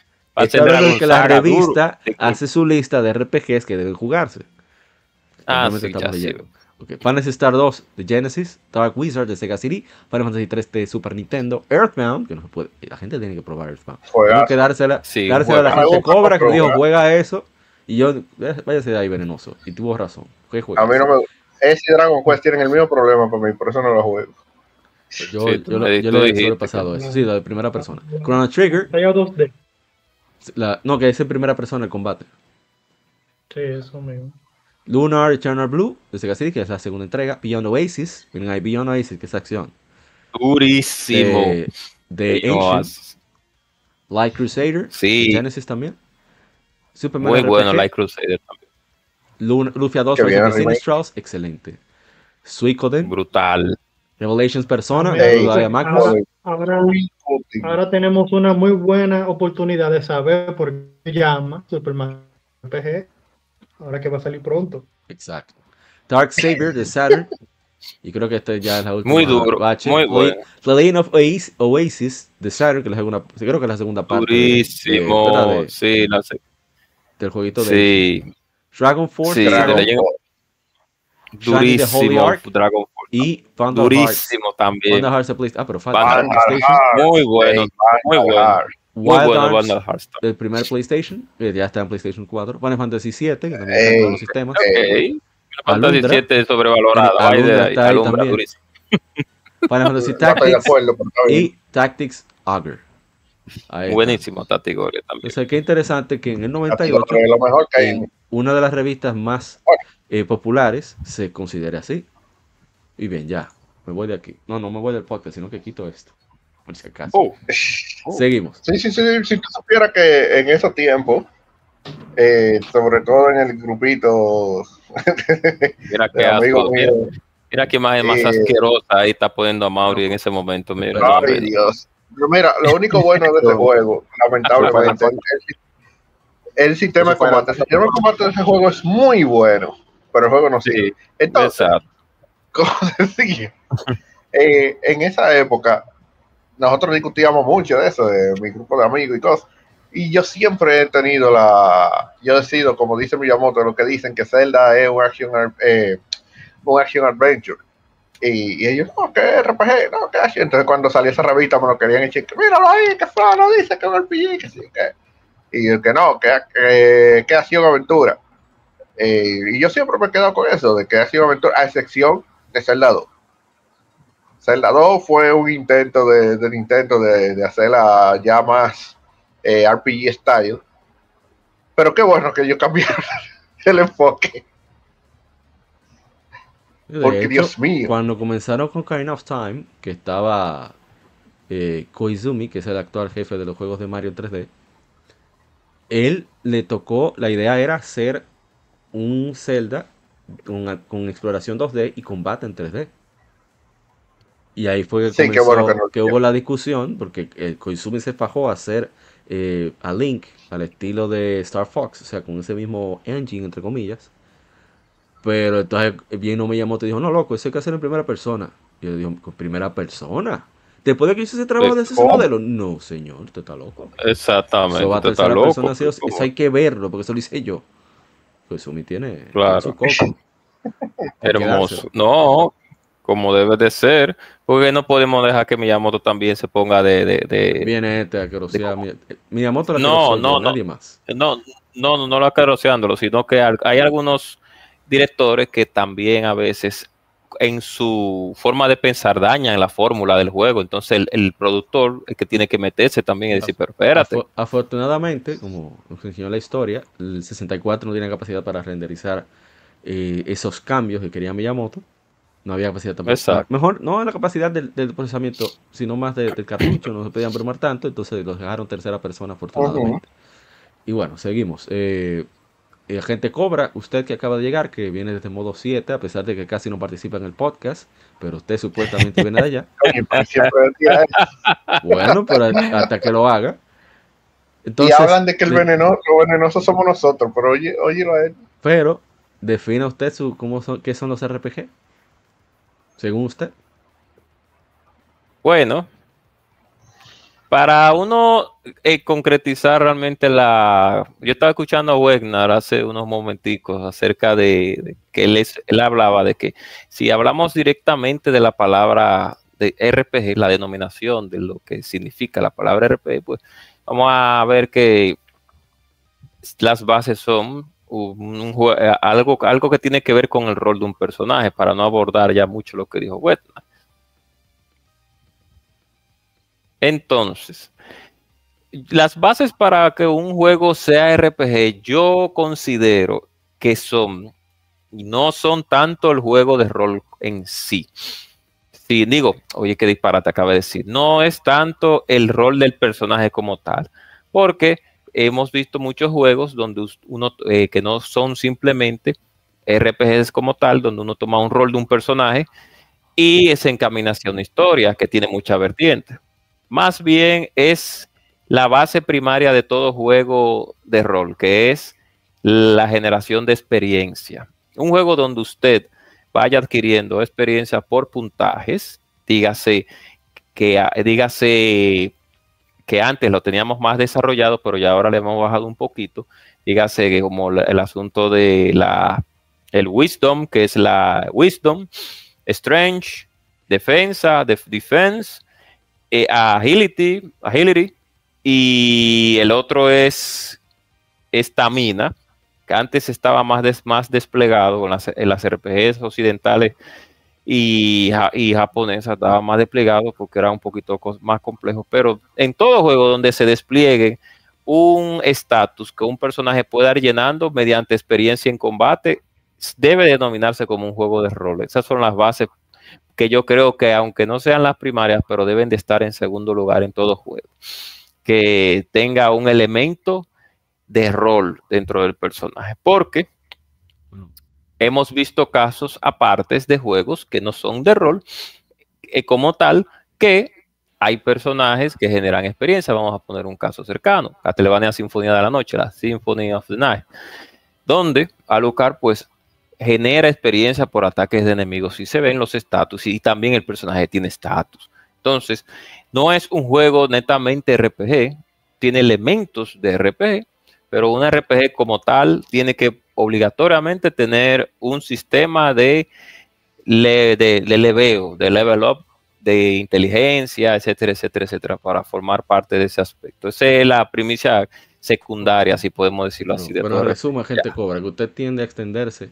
ser hablando que la duro. revista hace su lista de RPGs que deben jugarse. Ah, sí, ya estamos sí. leyendo. Ok, Fantasy Star 2 de Genesis, Dark Wizard de Sega CD, Final Fantasy 3 de Super Nintendo, Earthbound, que no se puede, la gente tiene que probar Earthbound. Tiene que dársela, Sí, dársela a la gente cobra que dijo juega eso y yo, eh, váyase de ahí venenoso. Y tuvo razón. ¿Qué juega? A mí no me Ese y Dragon Quest tienen el mismo problema para mí, por eso no lo juego. Yo, Sí, tú yo, lo- yo le he dijiste que- eso. Sí, lo de primera persona. Chrono Trigger, Hay 2D. la- no, que es en primera persona el combate. Sí, eso mismo. Lunar Eternal Blue de Sega CD, que es la segunda entrega. Beyond Oasis, miren ahí, Beyond Oasis, que es acción. Durísimo. De, de Ancient, Light Crusader, Sí. Genesis también. Superman Muy RPG, bueno, Light Crusader también. Lun- Lufia 2 Que Rise viene of the remake. Sinistrals, excelente. Suicoden, Brutal. Revelations Persona, ahora- Ahora, ahora tenemos una muy buena oportunidad de saber por qué llama Superman RPG. Ahora que va a salir pronto. Exacto. Dark Saber de Saturn. Y creo que este ya es la última. Muy duro, bache. muy bueno. The Legend of Oasis, Oasis de Saturn, que es la segunda, creo que es la segunda parte. de- de- Durísimo. sí, la sé. Del jueguito de Sí, Dragon Force sí, the Holy Durísimo. Ark Dragon Ball. y Vandal. Durísimo también. Vandal Hearts. Ah, pero Vandal. Muy bueno. Muy bueno. Muy Wild bueno Arms del primer PlayStation, que ya está en PlayStation 4. Final Fantasy 7, que también está en todos los sistemas. Fantasy Alundra. 7 es sobrevalorado. Ahí de está ahí durísimo. Final Fantasy Tactics y Tactics Augur. Ahí está. Buenísimo Tactigoria también. Entonces, qué interesante que en el Así 98, que lo mejor que hay. en una de las revistas más eh, populares, se considere así. Y bien, ya, me voy de aquí. No, no me voy del podcast, sino que quito esto. Por si acaso. Oh, Seguimos. Sí, sí, sí. Si tú supieras que en esos tiempos, eh, sobre todo en el grupito mira amigos asco. Mira, mira qué imagen más Eh, asquerosa ahí está poniendo a Mauri en ese momento. Mira, Ay, Dios. Pero mira, lo único bueno de este juego, lamentablemente, el, el sistema de combate. El sistema de combate de ese juego es muy bueno, pero el juego no sigue. Entonces, exacto. como decía, eh, en esa época, nosotros discutíamos mucho de eso, de mi grupo de amigos y todo. Y yo siempre he tenido la. Yo he sido, como dice Miyamoto, lo que dicen que Zelda es un action, eh, un action adventure. Y, ellos, no, que RPG, no, que action. Entonces, cuando salió esa revista, me lo querían echar. Míralo ahí, que Flano dice que es un RPG, que sí, que. Y yo, que no, que, que, que acción aventura. Eh, y yo siempre me he quedado con eso, de que ha sido aventura, a excepción de Zelda 2. Zelda 2 fue un intento de, del intento de, de hacerla ya más eh, RPG style. Pero qué bueno que ellos cambiaron el enfoque. De Porque hecho, Dios mío. Cuando comenzaron con Kind of Time, que estaba eh, Koizumi, que es el actual jefe de los juegos de Mario 3D, él le tocó, la idea era hacer un Zelda con, con exploración 2D y combate en 3D. Y ahí fue que, Sí, comenzó- bueno que no- que hubo la discusión, porque el Koizumi se fajó a hacer eh, a Link al estilo de Star Fox, o sea, con ese mismo engine, entre comillas. Pero entonces vino Miyamoto y dijo, no, loco, eso hay que hacer en primera persona. Y yo digo, ¿con primera persona? Después de que hice ese trabajo de ese modelo, no, señor, usted está loco. Exactamente. Eso va a usted está loco. persona, sí o sí. Eso hay que verlo, porque eso lo hice yo. Pues Sumi tiene Claro. su coco. Hermoso. No, como debe de ser, porque no podemos dejar que Miyamoto también se ponga de... de, de- Viene este a que sea Miyamoto la No, no, no. nadie más. No, no, no, no lo acariciándolo, sino que hay algunos directores que también a veces en su forma de pensar dañan la fórmula del juego. Entonces el, el productor es que tiene que meterse también y decir, pero espérate. Afo- afortunadamente, como nos enseñó la historia, el 64 no tiene capacidad para renderizar eh, esos cambios que quería Miyamoto. No había capacidad tampoco. Exacto. Mejor, no la capacidad del, del procesamiento, sino más de- del cartucho. No se podían bromar tanto, entonces los dejaron tercera persona, afortunadamente. Y bueno, seguimos. Eh, eh, Agente Cobra, usted que acaba de llegar, que viene desde modo 7, a pesar de que casi no participa en el podcast, pero usted supuestamente viene de allá. Eso. Bueno, pero hasta que lo haga. y Entonces, hablan de que el venenoso, lo venenoso somos nosotros, pero oye, óyelo a él. Pero, defina usted su, cómo son, qué son los RPG. Según usted. Bueno, para uno eh, concretizar realmente la... Yo estaba escuchando a Wegner hace unos momenticos acerca de, que él, es- él hablaba de que si hablamos directamente de la palabra de RPG, la denominación de lo que significa la palabra RPG, pues vamos a ver que las bases son eh, algo, algo que tiene que ver con el rol de un personaje, para no abordar ya mucho lo que dijo Wegner. Entonces, las bases para que un juego sea RPG, yo considero que son, no son tanto el juego de rol en sí. Sí, digo, oye, qué disparate acaba de decir. No es tanto el rol del personaje como tal, porque hemos visto muchos juegos donde uno, eh, que no son simplemente RPGs como tal, donde uno toma un rol de un personaje y se encamina hacia una historia que tiene mucha vertiente más bien es la base primaria de todo juego de rol, que es la generación de experiencia. Un juego donde usted vaya adquiriendo experiencia por puntajes, dígase que, dígase que antes lo teníamos más desarrollado, pero ya ahora le hemos bajado un poquito, dígase que como el asunto de la el wisdom, que es la wisdom, strange, defensa, def- defense, eh, agility, agility, y el otro es estamina, que antes estaba más, más desplegado con las, en las RPGs occidentales y, y japonesas, estaba más desplegado porque era un poquito más complejo, pero en todo juego donde se despliegue un estatus que un personaje pueda ir llenando mediante experiencia en combate, debe denominarse como un juego de rol. Esas son las bases que yo creo que aunque no sean las primarias, pero deben de estar en segundo lugar en todo juego. Que tenga un elemento de rol dentro del personaje. Porque hemos visto casos apartes de juegos que no son de rol, eh, como tal, que hay personajes que generan experiencia. Vamos a poner un caso cercano, Castlevania Sinfonía de la Noche, la Symphony of the Night, donde Alucard pues genera experiencia por ataques de enemigos y se ven los estatus y también el personaje tiene estatus. Entonces, no es un juego netamente RPG, tiene elementos de RPG, pero un RPG como tal tiene que obligatoriamente tener un sistema de, le- de, de leveo, de level up, de inteligencia, etcétera, etcétera, etcétera, para formar parte de ese aspecto. Esa es la primicia secundaria, si podemos decirlo Bueno, así. De pero resuma, gente cobra, que usted tiende a extenderse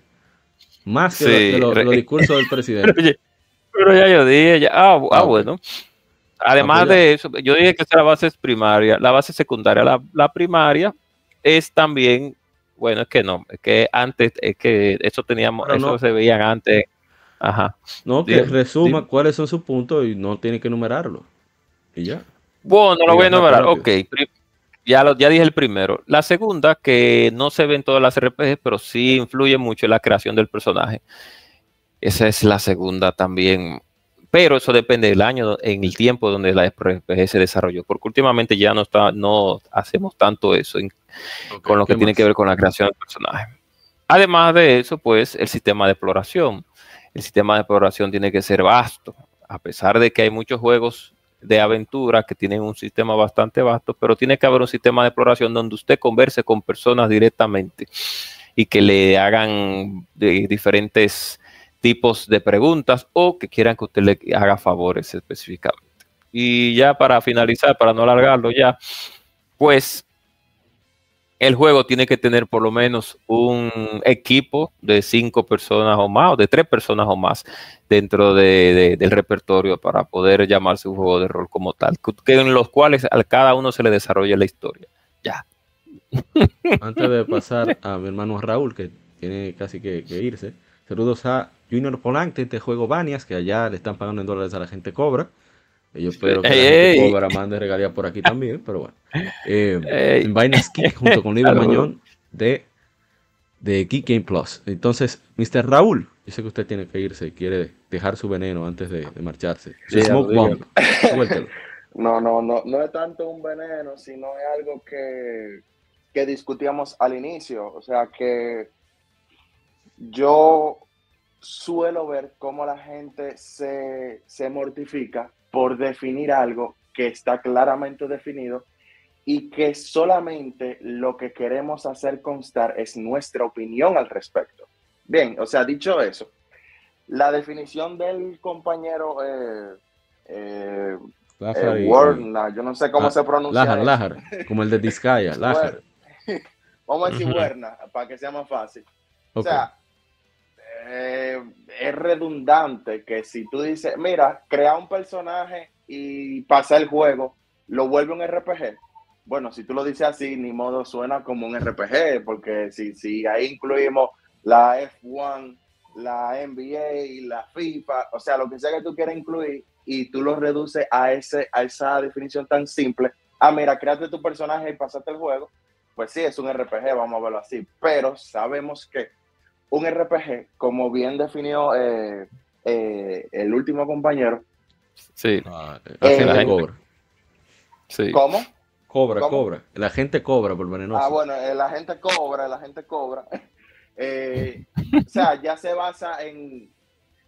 más que Sí, lo- que lo- re- los discursos del presidente. Pero ya yo dije, ya, ah, ah, Ah, bueno. Además Ah, pues de eso, yo dije que esa es la base primaria, la base secundaria, la, la primaria es también, bueno, es que no, es que antes, es que eso teníamos, Pero eso no. se veían antes, ajá. No, que Dime, resuma dime. cuáles son sus puntos y no tiene que enumerarlo. Y ya. Bueno, lo voy a enumerar, ok, ya, lo, ya dije el primero. La segunda, que no se ve en todas las RPGs, pero sí influye mucho en la creación del personaje. Esa es la segunda también pero eso depende del año, en el tiempo donde la RPG se desarrolló, porque últimamente ya no está, no hacemos tanto eso con lo que tiene que ver con la creación del personaje. Además de eso, pues el sistema de exploración. El sistema de exploración tiene que ser vasto, a pesar de que hay muchos juegos de aventura que tienen un sistema bastante vasto, pero tiene que haber un sistema de exploración donde usted converse con personas directamente y que le hagan de diferentes tipos de preguntas o que quieran que usted le haga favores específicamente. Y ya para finalizar, para no alargarlo ya, pues el juego tiene que tener por lo menos un equipo de cinco personas o más, o de tres personas o más dentro del repertorio para poder llamarse un juego de rol como tal, que, en los cuales a cada uno se le desarrolle la historia. Ya. Antes de pasar a mi hermano Raúl, que tiene casi que, irse, saludos a Junior Polante, este juego Banias, que allá le están pagando en dólares a la gente cobra. Yo espero que la gente cobra mande regalía por aquí también, pero bueno. Eh, en Binance Kick junto con Libre Mañón de, de Geek Game Plus. Entonces, Mr. Raúl, yo sé que usted tiene que irse y quiere dejar su veneno antes de, marcharse. smoke bomb. No, no, no, no es tanto un veneno, sino es algo que, que discutíamos al inicio. O sea que yo suelo ver cómo la gente se, se mortifica por definir algo que está claramente definido y que solamente lo que queremos hacer constar es nuestra opinión al respecto. Bien, o sea, dicho eso, la definición del compañero eh, eh, eh yo no sé cómo ah, se pronuncia. Lajar, Lajar, como el de Discaya, Lajar. Vamos a decir Werna, para que sea más fácil. O sea, es redundante que si tú dices, mira, crea un personaje y pasa el juego, lo vuelve un RPG. Bueno, si tú lo dices así, ni modo suena como un RPG, porque si, si ahí incluimos la F1, la NBA, la FIFA, o sea, lo que sea que tú quieras incluir y tú lo reduces a, ese, a esa definición tan simple, ah, mira, créate tu personaje y pasate el juego, pues sí, es un RPG, vamos a verlo así, pero sabemos que un RPG, como bien definió eh, eh, el último compañero. Sí, eh, la cobra. Sí. ¿Cómo? Cobra, cobra. La gente cobra por venenoso. Ah, bueno, la gente cobra, la gente cobra. o sea, ya se basa en,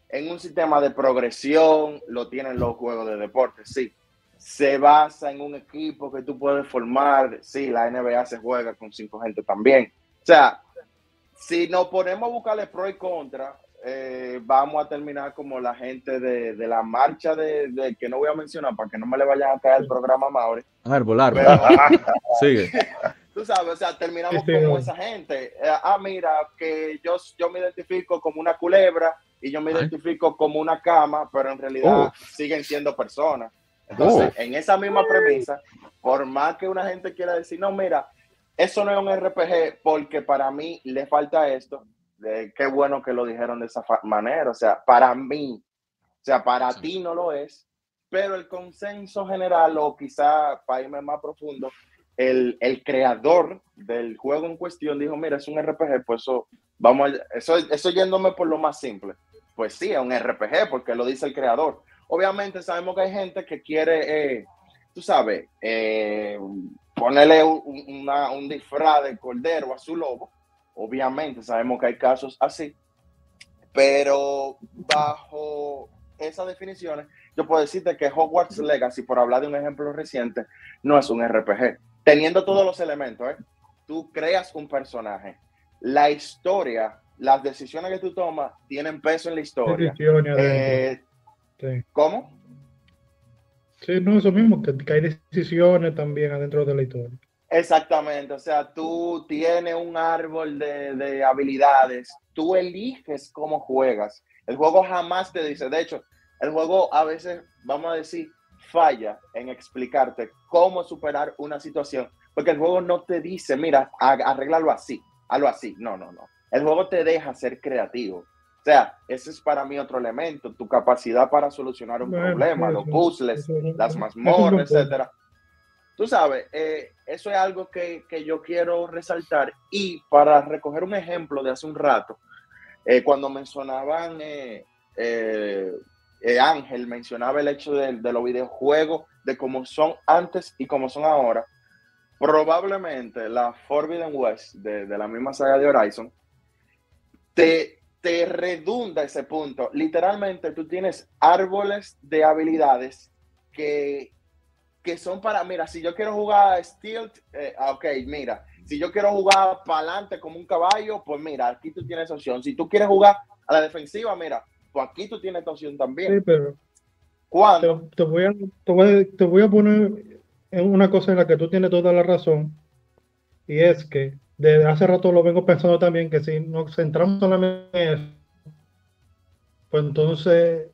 en un sistema de progresión, lo tienen los juegos de deporte, sí. Se basa en un equipo que tú puedes formar, sí, la NBA se juega con cinco gente también. O sea, si nos ponemos a buscarle pro y contra, eh, vamos a terminar como la gente de, la marcha de, que no voy a mencionar para que no me le vayan a caer el programa Mauri. Árbol, árbol. Sigue. Tú sabes, o sea, terminamos como esa gente. Eh, ah, mira, que yo, yo me identifico como una culebra y yo me identifico como una cama, pero en realidad oh. siguen siendo personas. Entonces, oh. en esa misma premisa, por más que una gente quiera decir, no, mira, eso no es un RPG porque para mí le falta esto. qué bueno que lo dijeron de esa manera. O sea, para mí, o sea, para ti no lo es, pero el consenso general o quizá para irme más profundo, el, el, creador del juego en cuestión dijo, mira, es un RPG, pues eso, vamos, eso, eso yéndome por lo más simple. Pues sí, es un RPG porque lo dice el creador. Obviamente sabemos que hay gente que quiere, eh, tú sabes, eh, ponerle un, un disfraz de cordero a su lobo. Obviamente sabemos que hay casos así, pero bajo esas definiciones, yo puedo decirte que Hogwarts Legacy, por hablar de un ejemplo reciente, no es un RPG. Teniendo todos los elementos, ¿eh? tú creas un personaje. La historia, las decisiones que tú tomas tienen peso en la historia. Eh, ¿Cómo? Sí, no, eso mismo, que, hay decisiones también adentro de la historia. Exactamente, o sea, tú tienes un árbol de, habilidades, tú eliges cómo juegas. El juego jamás te dice, de hecho, el juego a veces, vamos a decir, falla en explicarte cómo superar una situación, porque el juego no te dice, mira, arreglarlo así, hazlo así. No, no, no. El juego te deja ser creativo. O sea, ese es para mí otro elemento, tu capacidad para solucionar un problema, los puzzles, las mazmorras, etcétera. Tú sabes, eh, eso es algo que, yo quiero resaltar. Y para recoger un ejemplo de hace un rato, eh, cuando mencionaban eh, Ángel mencionaba el hecho de, de los videojuegos, de cómo son antes y cómo son ahora, probablemente la Forbidden West de, de la misma saga de Horizon te, te redunda ese punto. Literalmente tú tienes árboles de habilidades que, que son para, mira, si yo quiero jugar Steel, eh, ah, ok, mira, si yo quiero jugar para adelante como un caballo, pues mira, aquí tú tienes opción. Si tú quieres jugar a la defensiva, mira, pues aquí tú tienes esta opción también. Sí, pero ¿Cuándo? te, te voy a, te, voy a, te voy a poner en una cosa en la que tú tienes toda la razón, y es que desde hace rato lo vengo pensando también, que si nos centramos solamente en eso, pues entonces,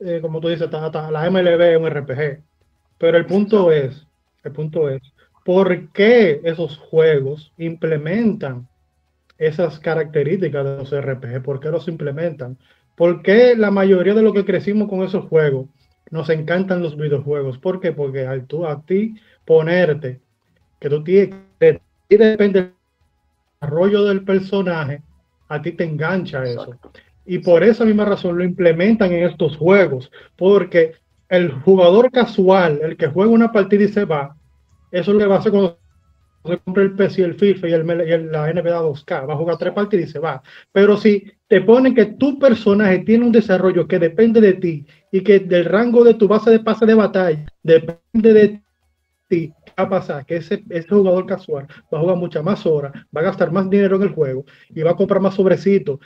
eh, como tú dices, ta- ta- la MLB es un RPG. Pero el punto es, el punto es, ¿por qué esos juegos implementan esas características de los RPG? ¿Por qué los implementan? ¿Por qué la mayoría de los que crecimos con esos juegos nos encantan los videojuegos? ¿Por qué? Porque al tú, a ti ponerte que tú tienes, ti depende el desarrollo del personaje, a ti te engancha eso. Exacto. Y por esa misma razón lo implementan en estos juegos, porque el jugador casual, el que juega una partida y se va, eso es lo que va a hacer cuando se compra el PC y el FIFA y, el, y el- la NBA 2K, va a jugar tres partidas y se va. Pero si te ponen que tu personaje tiene un desarrollo que depende de ti y que del rango de tu base de pase de batalla depende de ti, ¿qué va a pasar? Que ese, ese jugador casual va a jugar muchas más horas, va a gastar más dinero en el juego y va a comprar más sobrecitos.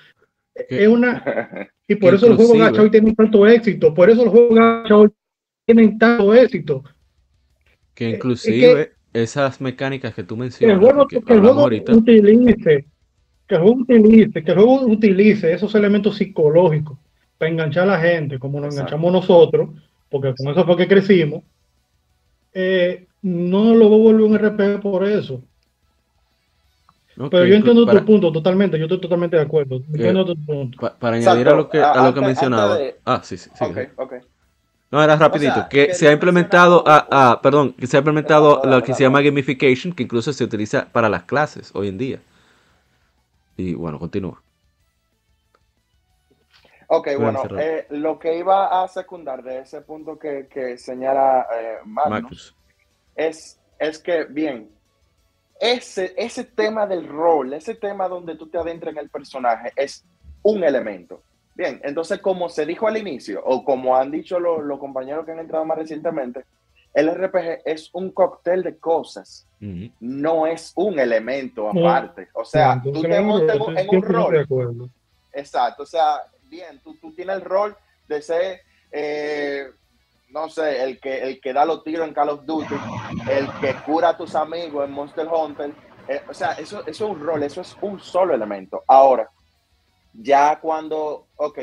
Que- Es una, y por que eso los juegos inclusive- gacha hoy tienen tanto éxito, por eso los juegos gacha hoy tienen tanto éxito. Que es inclusive esas mecánicas que tú Que el mencionas, juego, que que el juego utilice, que el juego utilice, que el juego utilice esos elementos psicológicos para enganchar a la gente, como nos Exacto. enganchamos nosotros, porque con eso fue que crecimos, eh, no lo voy a volver un RPG por eso. Pero yo entiendo para, tu punto totalmente, yo estoy totalmente de acuerdo. Entiendo tu punto. pa- para Exacto. añadir a lo que, a lo que Antes- mencionaba. antes de- Ah, sí, sí. sí. ok, ok. No, era rapidito, sea, que que se ha implementado, ah, ah, perdón, que se ha implementado lo que se llama gamification, que incluso se utiliza para las clases hoy en día. Y bueno, continúa. Ok, bueno, eh, lo que iba a secundar de ese punto que, que señala eh, Magnus, Marcus. Es, es que, bien, ese, ese tema del rol, ese tema donde tú te adentras en el personaje, es un elemento. Bien, entonces, como se dijo al inicio, o como han dicho los, los compañeros que han entrado más recientemente, el RPG es un cóctel de cosas, no es un elemento aparte. O sea, tú te montas en un- en un 100% de rol. Exacto, o sea, bien, tú, tú tienes el rol de ser, eh, no sé, el que, el que da los tiros en Call of Duty, el que cura a tus amigos en Monster Hunter. eh, o sea, eso, eso es un rol, eso es un solo elemento. Ahora, ya cuando, ok,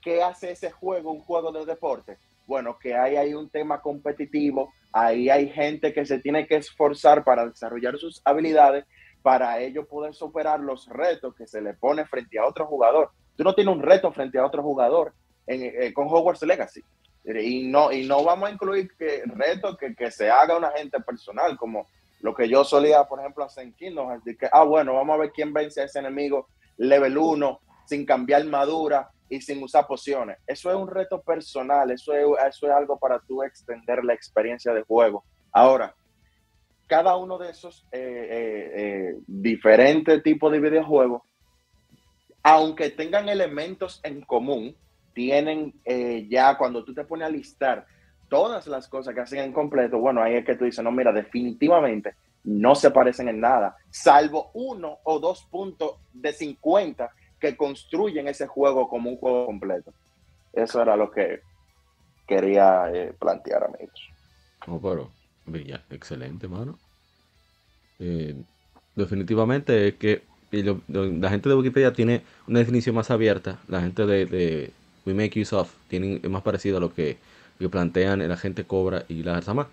¿qué hace ese juego un juego de deporte? Bueno, que ahí hay un tema competitivo, ahí hay gente que se tiene que esforzar para desarrollar sus habilidades, para ello poder superar los retos que se le pone frente a otro jugador. Tú no tienes un reto frente a otro jugador en, eh, con Hogwarts Legacy. Y no, y no vamos a incluir que retos que, que se haga una gente personal, como lo que yo solía, por ejemplo, hacer en Kingdom de que, ah, bueno, vamos a ver quién vence a ese enemigo level 1 sin cambiar armadura y sin usar pociones. Eso es un reto personal, eso es, eso es algo para tú extender la experiencia de juego. Ahora, cada uno de esos eh, eh, eh, diferentes tipos de videojuegos, aunque tengan elementos en común, tienen eh, ya cuando tú te pones a listar todas las cosas que hacen en completo, bueno, ahí es que tú dices, no, mira, definitivamente no se parecen en nada, salvo uno o dos puntos de 50 que construyen ese juego como un juego completo. Eso era lo que quería eh, plantear, amigos. No, pero, ya, excelente, mano. Eh, definitivamente es que la gente de Wikipedia tiene una definición más abierta. La gente de We Make Use Of tienen, es más parecido a lo que, que plantean la gente Cobra y la Arzama.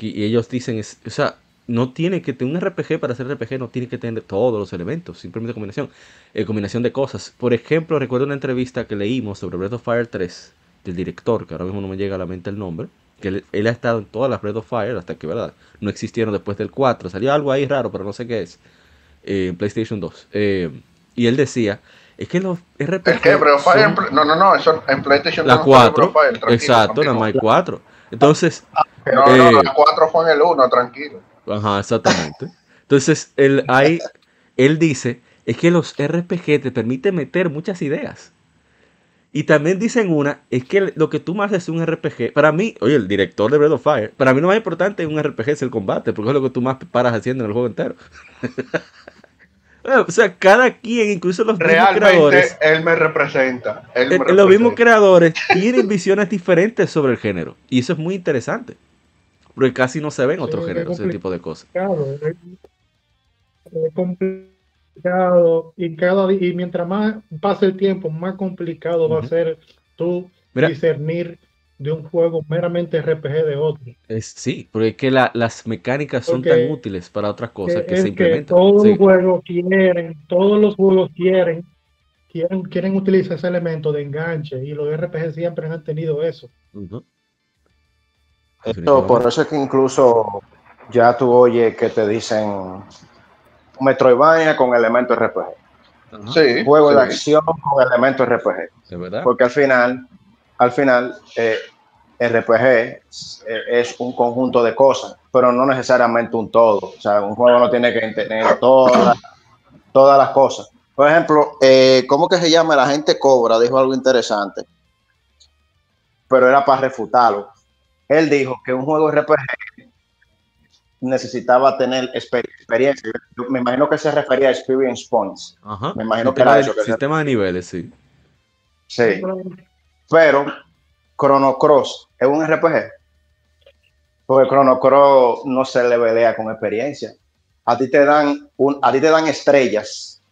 Y ellos dicen, es, o sea, no tiene que tener un RPG para hacer RPG, no tiene que tener todos los elementos, simplemente combinación, eh, combinación de cosas. Por ejemplo, recuerdo una entrevista que leímos sobre Breath of Fire 3 del director, que ahora mismo no me llega a la mente el nombre, que él, él ha estado en todas las Breath of Fire hasta que, ¿verdad? No existieron después del 4. Salió algo ahí raro, pero no sé qué es. eh, en PlayStation 2. Eh, y él decía es que los ¿El RPG qué? Breath of Fire son no, no, no, eso en PlayStation la no fue Breath 4, of Fire, tranquilo, exacto, más hay 4. Entonces, No, no, eh, la 4 fue en el 1, tranquilo. Ajá, exactamente. Entonces, él, hay, él dice, es que los RPG te permiten meter muchas ideas. Y también dicen una, es que lo que tú más haces en un RPG, para mí, oye, el director de Breath of Fire, para mí lo más importante en un RPG es el combate, porque es lo que tú más paras haciendo en el juego entero. o sea, cada quien, incluso los mismos creadores, él me representa. Él me eh, los mismos creadores tienen visiones diferentes sobre el género. Y eso es muy interesante. Porque casi no se ven otros géneros, ese tipo de cosas. complicado, es, complicado y cada y mientras más pase el tiempo, más complicado va a ser tú Mira, discernir de un juego meramente RPG de otro. Es, sí, porque es que la- las mecánicas son Porque tan útiles para otras cosas Que que se que implementan. todos Sí, los juegos quieren, todos los juegos quieren, quieren, quieren utilizar ese elemento de enganche y los RPG siempre han tenido eso. Eso, por eso es que incluso ya tú oyes que te dicen Metroidvania con elementos RPG. Ajá, Sí, Juego de acción con elementos RPG. ¿De verdad? Porque al final, al final, eh, RPG es, es un conjunto de cosas, pero no necesariamente un todo. O sea, un juego no tiene que tener todas, todas las cosas. Por ejemplo, eh, ¿cómo que se llama? La gente Cobra dijo algo interesante, pero era para refutarlo. Él dijo que un juego RPG necesitaba tener exper- experiencia. Yo me imagino que se refería a experience points. Ajá. me imagino que era de, eso que se- sistema de niveles, sí. Sí. Pero Chrono Cross es un RPG. Porque Chrono Cross no se le velea con experiencia. A ti te dan un, a ti te dan estrellas.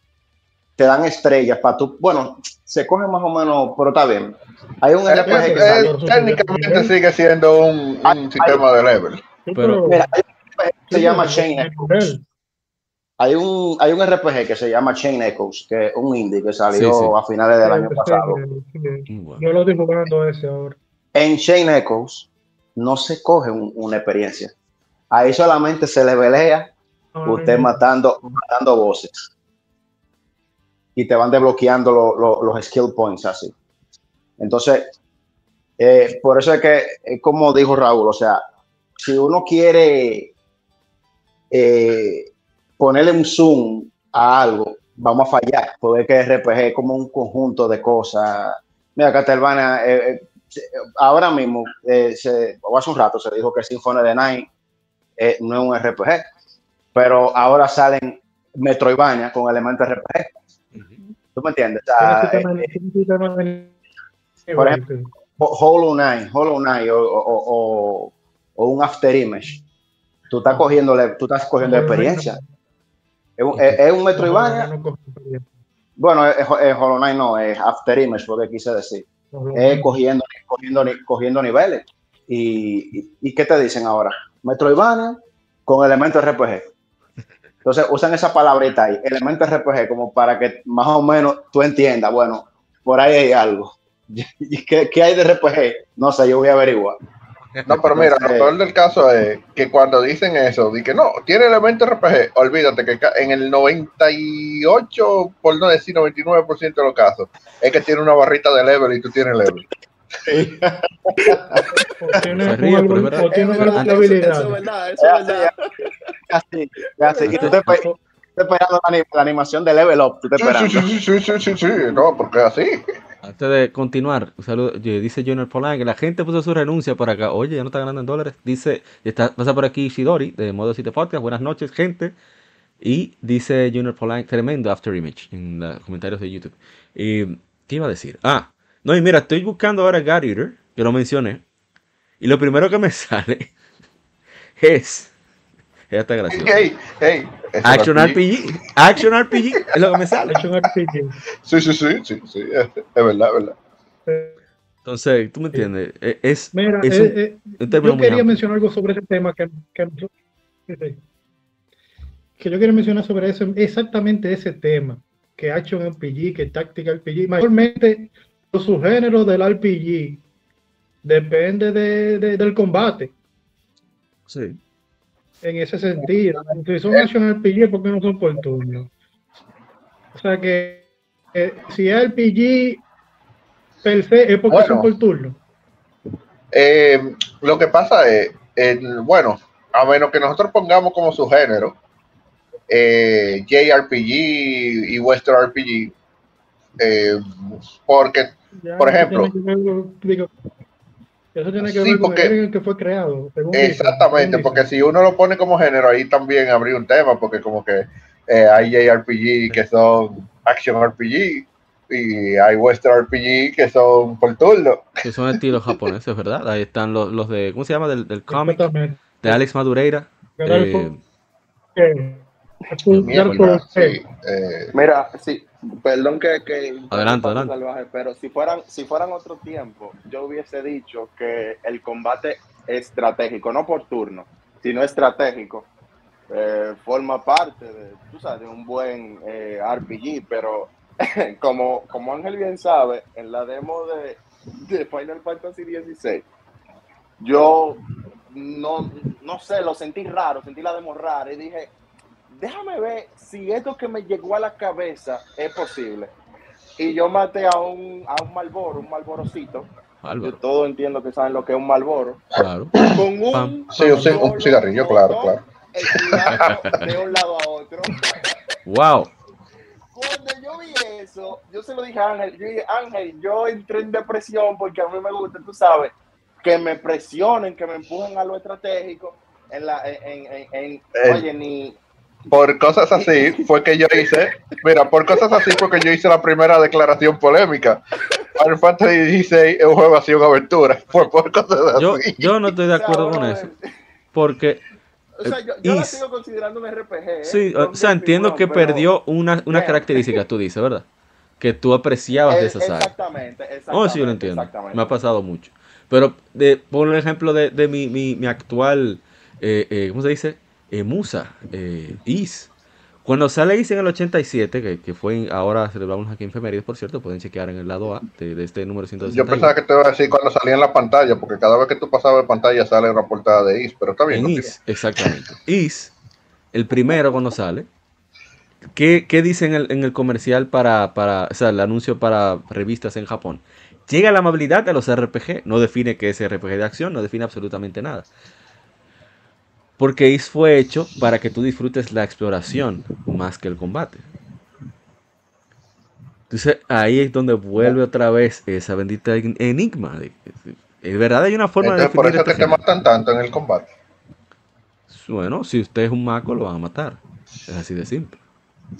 Te dan estrellas para tú. Bueno, se coge más o menos, pero está bien. Hay un Eh, RPG que eh, salió. técnicamente sigue siendo un, sistema de level. Pero- Mira, hay un RPG que se llama Chain Hay un, hay un RPG que se llama Chain Echoes, que es un indie que salió Sí, sí. a finales del sí, año pasado. Yo lo estoy jugando ese ahora. En Chain Echoes no se coge un- una experiencia. Ahí solamente se le velea usted Ay, matando, matando voces. Y te van desbloqueando lo- lo- los skill points así. Entonces, eh, por eso es que, eh, como dijo Raúl, o sea, si uno quiere eh, ponerle un zoom a algo, vamos a fallar, porque es que RPG es como un conjunto de cosas. Mira, Castlevania, eh, eh, ahora mismo, eh, se- o hace un rato se dijo que Symphony of the Night eh, no es un RPG, pero ahora salen Metroidvania con elementos RPG. ¿Tú me entiendes? O sea, eh, por ejemplo, Ho- Hollow Knight, Hollow Knight o, o- o- o un After Image. Tú estás cogiendo, tú estás cogiendo experiencia. Es un, es- es un experiencia. Bueno, es, es Hollow Knight no, es After Image, porque quise decir. Es cogiendo, cogiendo, cogiendo niveles. Y, y, y qué te dicen ahora? Metroidvania con elementos RPG. Entonces usan esa palabrita ahí, elementos RPG, como para que más o menos tú entiendas, bueno, por ahí hay algo. ¿Y qué, qué hay de RPG? No sé, yo voy a averiguar. No, pero mira, lo peor del caso es que cuando dicen eso, di que no, tiene elementos RPG, olvídate que en el 98, por no decir 99% de los casos, es que tiene una barrita de level y tú tienes level. O tiene un ríe, pero es verdad. o tiene un Es árbol verdad. de Eso, eso es verdad, eso es verdad. Así, así. Y tú te, esperando la, ani- la animación de Level Up, tú te Sí, sí, esperando. sí, sí, sí, sí, sí, no, porque es así. Antes de continuar, saludo, dice Junior Polan que la gente puso su renuncia por acá. Oye, ya no está ganando en dólares. Dice, pasa por aquí Shidori de Modo 7 Podcast. Buenas noches, gente. Y dice Junior Polan, tremendo After Image en los comentarios de YouTube. ¿Qué iba a decir? Ah, no, y mira, estoy buscando ahora God que lo mencioné. Y lo primero que me sale es. Ya está gracioso. Hey, hey, Action aquí- RPG. Action RPG. Es lo que me sale. Un RPG. Sí, sí, sí, sí, sí, es, es verdad, es verdad. Entonces, tú me entiendes. E- Es, Mira, es eh, un- eh, un yo quería mencionar algo sobre ese tema que, que, que yo quiero mencionar sobre eso, exactamente ese tema, que Action RPG, que Tactical RPG, mayormente los subgéneros del RPG depende de, de- del combate, Sí. En ese sentido. Si son Action RPG, ¿por qué no son por turno? O sea que eh, si es RPG per se, es porque Bueno. son por turno. Eh, lo que pasa es, el- bueno, a menos que nosotros pongamos como su género eh, JRPG y Western RPG, eh, porque Ya, Por ejemplo. digo, eso tiene que Sí, ver con porque- el orden en que fue creado. según exactamente, porque si uno lo pone como género, ahí también habría un tema, porque como que eh, hay JRPG que son Action RPG y hay Western RPG que son por turno. Que son estilos japoneses, ¿verdad? Ahí están los, los de, ¿cómo se llama? Del, del cómic de Alex Madureira. Eh, eh, sí, eh, Mira, sí, perdón que, que Adelante, adelante. Salvaje, pero si fueran, si fueran otro tiempo, yo hubiese dicho que el combate estratégico, no por turno, sino estratégico, eh, forma parte de, tú sabes, de un buen eh, RPG, pero como, como Ángel bien sabe, en la demo de, de Final Fantasy XVI, yo no, no sé, lo sentí raro, sentí la demo rara y dije, déjame ver si esto que me llegó a la cabeza es posible. Y yo maté a un, a un Malboro, un Malborocito. Yo todos entiendo que saben lo que es un Malboro. claro. Con un. Sí, un ci- un cigarrillo, claro, claro. de un lado a otro. ¡Wow! Cuando yo vi eso, yo se lo dije a Ángel, yo dije, Ángel, yo entré en depresión porque a mí me gusta, tú sabes, que me presionen, que me empujen a lo estratégico. En la, en, en, en- Eh. oye, ni, por cosas así fue que yo hice, mira, por cosas así fue que yo hice la primera declaración polémica. Final Fantasy XVI es un juego así, una aventura. Fue por cosas Yo, así. yo no estoy de acuerdo con eso. Porque, O sea, yo, yo la sigo considerando un RPG. ¿eh? sí, o sea, entiendo que pero- perdió una, una característica, tú dices, ¿verdad? Que tú apreciabas de Eh, esa saga. Exactamente, exactamente. Oh, sí, yo lo entiendo. exactamente. Me ha pasado mucho. Pero, de, por el ejemplo de, de mi, mi, mi actual, eh, eh, ¿cómo se dice? Eh, musa, eh, Is. Cuando sale Is en el 87, que, que fue en- ahora celebramos aquí en Femérides, por cierto, pueden chequear en el lado A de, de este número Yo 161. pensaba que te iba a decir cuando salía en la pantalla, porque cada vez que tú pasabas de pantalla sale una portada de Is, pero está bien. En continúa. Is, exactamente. Is, el primero cuando sale. ¿Qué, qué dice en el, en el comercial para, para, o sea, el anuncio para revistas en Japón? Llega la amabilidad de los RPG. No define qué es RPG de acción, no define absolutamente nada. Porque Is fue hecho para que tú disfrutes la exploración más que el combate. Entonces ahí es donde vuelve otra vez esa bendita en- enigma. Es verdad, hay una forma Entonces, de por eso que este te género. matan tanto en el combate. Bueno, si usted es un maco, lo van a matar. Es así de simple.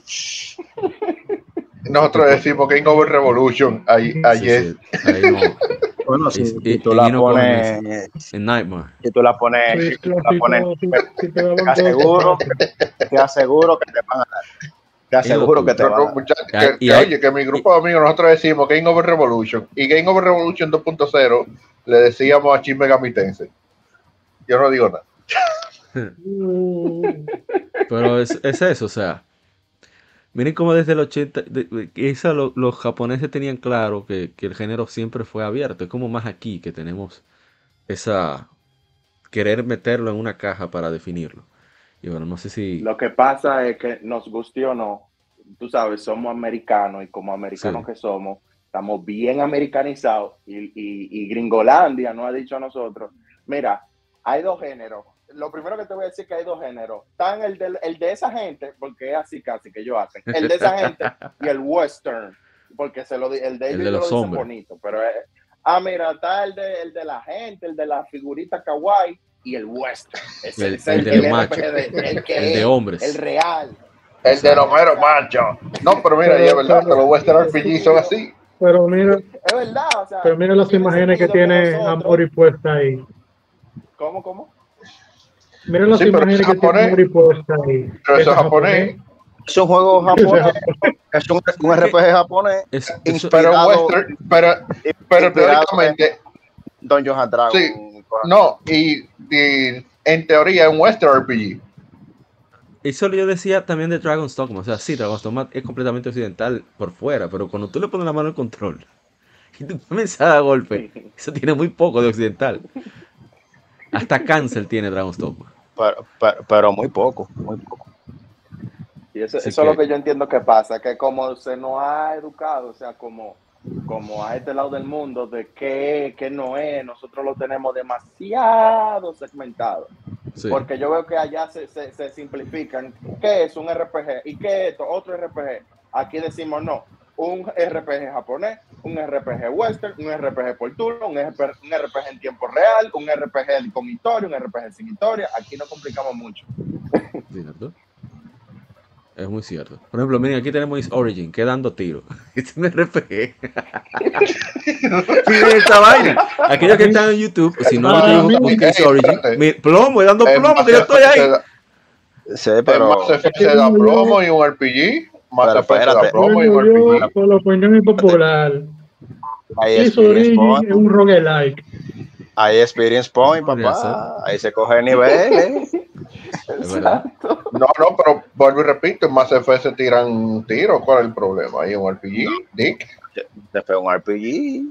Nosotros decimos Game Over Revolution ahí, Sí, ayer. sí, ahí no. Bueno, si, Y- si tú la pones, En Nightmare. si tú la pones, Sí, si tú la pones, sí, te aseguro, te aseguro que te van a dar. Te aseguro que te van a dar. muchachos, que- oye, que mi grupo de amigos nosotros decimos Game Over Revolution y Game Over Revolution 2.0 le decíamos a Shin Megami Tensei. Yo no digo nada. Pero es, es eso, o sea. Miren cómo desde el 80, de- de- esa lo- los japoneses tenían claro que, que el género siempre fue abierto. Es como más aquí que tenemos esa querer meterlo en una caja para definirlo. Y bueno, no sé si... Lo que pasa es que nos guste o no, tú sabes, somos americanos y como americanos Sí. que somos, estamos bien americanizados y, y- y Gringolandia nos ha dicho a nosotros, mira, hay dos géneros. Lo primero que te voy a decir es que hay dos géneros. Están el de, el de esa gente, porque es así casi que ellos hacen, el de esa gente y el western, porque se lo el de El ellos de lo los dicen hombres. bonito, pero es, ah, mira, está el de, el de la gente, el de la figurita kawaii y el western. Es El- es el de los machos. RPG el que El de es, hombres. el real. El de Romero Macho. No, pero mira, y es verdad que los Western RPG son así. Pero mira, Es verdad, o sea. pero mira las imágenes que tiene Amori puesta ahí. ¿Cómo, cómo? Mira las Sí, pero imágenes es que tiene japonés. Ahí. Pero eso es japonés. Es un juego japonés, es un, un RPG japonés Es, Pero Western, pero, pero teóricamente, Dungeons and Dragons. Sí. no, y, y en teoría es un Western RPG. Eso yo decía también de Dragon's Dogma. O sea, sí, Dragon's Dogma es completamente occidental por fuera, pero cuando tú le pones la mano al control y tú comienzas a dar golpe, eso tiene muy poco de occidental. Hasta cáncer tiene Dragon's Dogma. Pero, pero, pero muy poco, muy poco. Y eso, eso es lo que- que yo entiendo que pasa, que como se nos ha educado, o sea, como, como a este lado del mundo, de qué, qué no es, nosotros lo tenemos demasiado segmentado. Sí. Porque yo veo que allá se, se, se simplifican. ¿Qué es un RPG? ¿Y qué es esto? Otro RPG. Aquí decimos no. Un RPG japonés, un RPG western, un RPG por turno, un RPG, un RPG en tiempo real, un RPG con historia, un RPG sin historia. Aquí no complicamos mucho. ¿Cierto? Es muy cierto. Por ejemplo, miren, aquí tenemos Is Origin, que dando tiro. Es un RPG. Miren esta vaina. Aquellos que están en YouTube, si no, Ah, busquen- mira, busquen Is Origin. Mi- plomo, dando plomo, que yo estoy ahí. Sí, pero. Se da plomo y un RPG. Mass Pero espérate. y un Yo, por la opinión impopular, point. es un roguelike. Hay experience point, papá. Ahí se coge niveles. Es verdad. No, no, pero vuelvo y repito, en Mass Effect se tiran tiros. ¿Cuál es el problema? Hay un RPG, Dick. Después un RPG. Y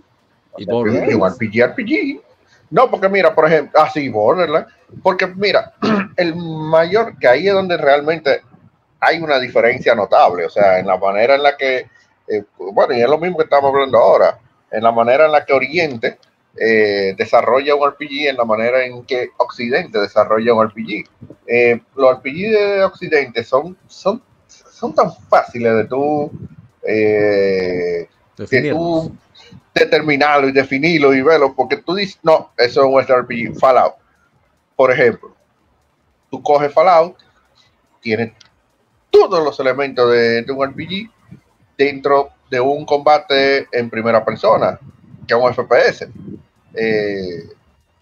Sí, un RPG, RPG. No, porque mira, por ejemplo, así Borderlands. Porque mira, el mayor, que ahí es donde realmente hay una diferencia notable. O sea, en la manera en la que, eh, bueno, y es lo mismo que estamos hablando ahora, en la manera en la que Oriente eh, desarrolla un RPG, en la manera en que Occidente desarrolla un RPG. Eh, los RPG de Occidente son, son, son tan fáciles de tú. que tú determinarlo y definirlo y verlo, porque tú dices, no, eso es un RPG, Fallout. Por ejemplo, tú coges Fallout, tiene todos los elementos de, de un RPG dentro de un combate en primera persona, que es un FPS. Eh,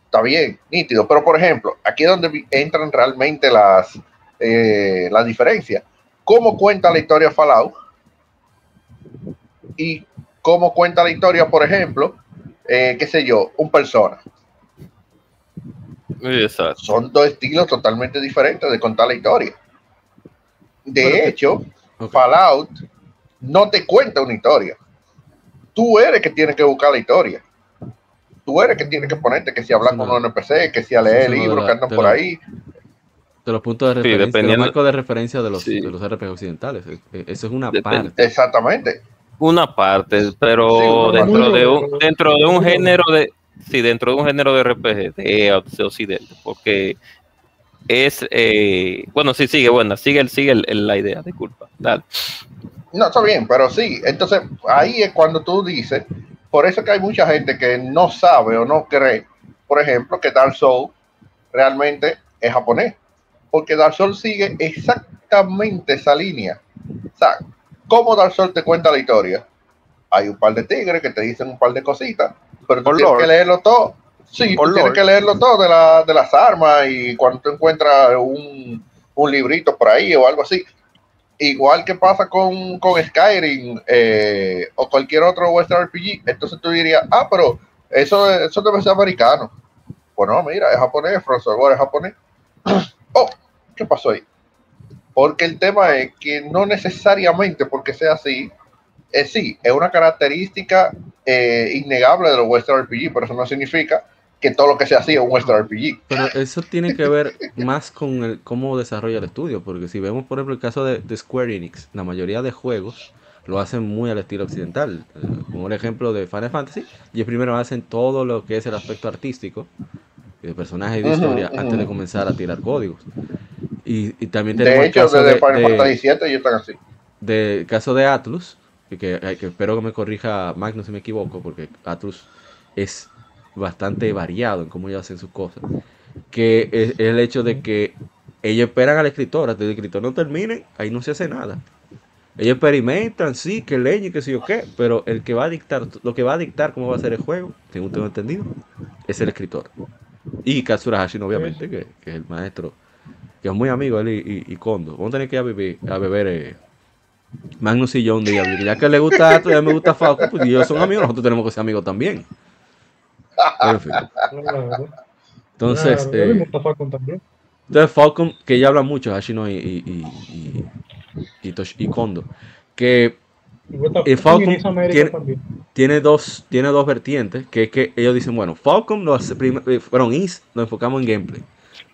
está bien, nítido, pero por ejemplo, aquí es donde entran realmente las, eh, las diferencias. ¿Cómo cuenta la historia Fallout? Y cómo cuenta la historia, por ejemplo, eh, qué sé yo, un persona. Exacto. Son dos estilos totalmente diferentes de contar la historia. De hecho. Fallout no te cuenta una historia. Tú eres que tienes que buscar la historia. Tú eres que tienes que ponerte que si hablar Sí, con no. un NPC, que si a leer Sí, libros que andan de por la- ahí. De los puntos de Sí, referencia, de los dependiendo- marcos de referencia de los, Sí. de los RPG occidentales. Eh, eh, Eso es una Depende. parte. Exactamente. Una parte, pero una dentro parte. de un dentro de un género de sí, dentro de un género de RPG de, de Occidente, porque es eh, bueno, sí sigue, bueno, sigue el sigue el- el- la idea, disculpa. Dale. No, está bien, pero sí. Entonces, ahí es cuando tú dices, por eso que hay mucha gente que no sabe o no cree, por ejemplo, que Dark Souls realmente es japonés. Porque Dark Souls sigue exactamente esa línea. O sea, ¿cómo Dark Souls te cuenta la historia? Hay un par de tigres que te dicen un par de cositas, pero tú tienes que leerlo todo. Sí, Por tú tienes que leerlo todo de, la- de las armas y cuando tú encuentras un, un librito por ahí o algo así, igual que pasa con, con Skyrim eh, o cualquier otro Western RPG, entonces tú dirías, ah, pero eso, eso debe ser americano. Pues no, mira, es japonés, From Software es japonés. oh, ¿qué pasó ahí? Porque el tema es que no necesariamente porque sea así, es sí, es una característica eh, innegable de los Western RPG, pero eso no significa que todo lo que sea así es un Western RPG. Pero eso tiene que ver más con el cómo desarrolla el estudio, porque si vemos por ejemplo el caso de, de Square Enix, la mayoría de juegos lo hacen muy al estilo occidental, eh, como el ejemplo de Final Fantasy, y primero hacen todo lo que es el aspecto artístico, de personajes y de historia, antes de comenzar a tirar códigos. Y, y también tenemos De el hecho, caso desde de, Final Fantasy VII ellos están así. del caso de Atlus, que, que- que espero que me corrija Magnus si me equivoco, porque Atlus es bastante variado en cómo ellos hacen sus cosas, que es, el hecho de que ellos esperan al escritor, hasta que el escritor no termine, ahí no se hace nada. Ellos experimentan, sí, que leño y que sí o qué, pero el que va a dictar, lo que va a dictar cómo va a ser el juego, según tengo entendido, es el escritor. Y Katsura Hashin, obviamente, que, que es el maestro, que es muy amigo él y, y- y Kondo. Vamos a tener que ir a, beber, a beber eh, Magnus y yo un día, ya que le gusta Atlas, ya me gusta Falco, pues y ellos son amigos, nosotros tenemos que ser amigos también. Entonces, eh, entonces Falcon, que ya habla mucho, Hashino y, y, y, y, y Kondo, que Y y Falcon tiene- tiene dos, tiene dos vertientes, que es que ellos dicen, bueno, Falcon lo hace primero, perdón, Is, nos enfocamos en gameplay,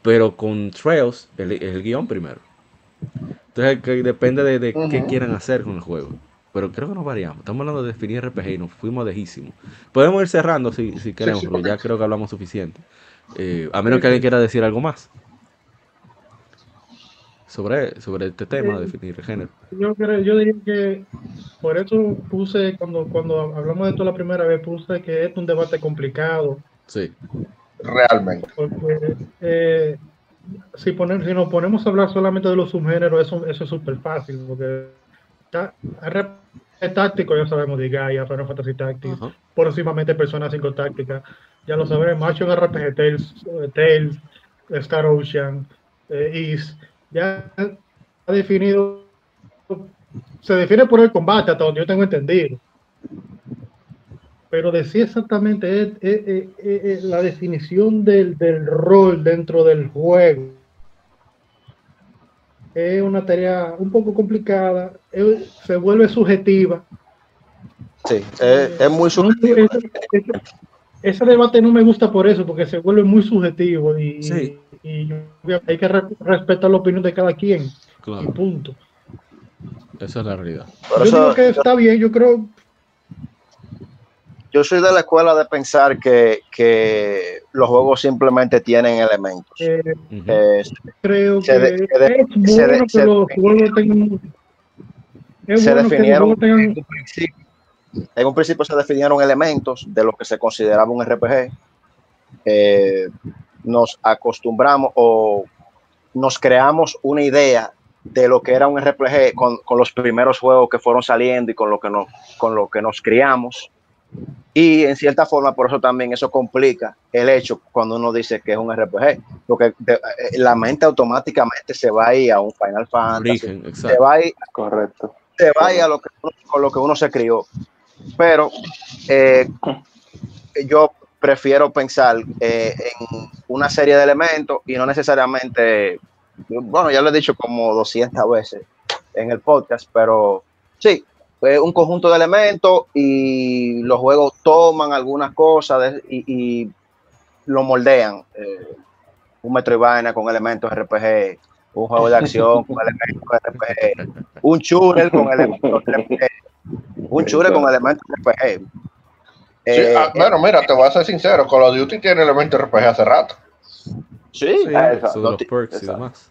pero con Trails, el, el guion primero. Entonces que depende de, de qué quieran hacer con el juego. Pero creo que nos variamos. Estamos hablando de definir RPG y nos fuimos lejísimos. Podemos ir cerrando si, si queremos, sí, pero ya creo que hablamos suficiente. Eh, a menos que alguien quiera decir algo más sobre, sobre este tema, Eh, definir el género. Yo, creo, yo diría que por eso puse, cuando, cuando hablamos de esto la primera vez, puse que es un debate complicado, Sí, Realmente. porque eh, si, poner, si nos ponemos a hablar solamente de los subgéneros, eso, eso es súper fácil, porque táctico ya sabemos de Gaia, Final Fantasy Tactics, Ajá. próximamente Persona 5 Táctica, ya lo sabemos, Action RPG Tales, eh, Tales, Star Ocean, eh, Is, ya ha definido, se define por el combate, hasta donde yo tengo entendido. Pero decir exactamente es- es- es la definición del, del rol dentro del juego. Es una tarea un poco complicada, es- se vuelve subjetiva. Sí, es, es muy No, subjetivo. ese, ese- ese debate no me gusta por eso, porque se vuelve muy subjetivo y, Sí. y hay que re- respetar la opinión de cada quien. Y Claro, punto. esa es la realidad. Por yo eso, digo que está bien, yo creo, yo soy de la escuela de pensar que, que los juegos simplemente tienen elementos. eh. Eh, creo Se que de- se de- es se de- bueno se que los de- juegos tengan. Es se bueno que los definieron tengan. en un principio, en un principio se definieron elementos de lo que se consideraba un RPG. Eh, nos acostumbramos o nos creamos una idea de lo que era un RPG con, con los primeros juegos que fueron saliendo y con lo que nos, con lo que nos criamos. Y en cierta forma, por eso también eso complica el hecho cuando uno dice que es un RPG, porque de- eh, la mente automáticamente se va a ir a un Final Fantasy, Origen, se exacto. va a ir Correcto. te vaya a lo que uno- con lo que uno se crió. Pero eh, yo prefiero pensar eh, en una serie de elementos y no necesariamente, bueno, ya lo he dicho como 200 veces en el podcast, pero sí, es un conjunto de elementos y los juegos toman algunas cosas de- y, y lo moldean. Eh, un Metroidvania con elementos RPG, un juego de acción con elementos RPG, un shooter con elementos RPG, un shooter con elementos RPG. Sí, Eh, ah, bueno, mira, te voy a ser sincero, Call of Duty tiene elementos RPG hace rato. sí, Sí, Ah, eso los perks y demás.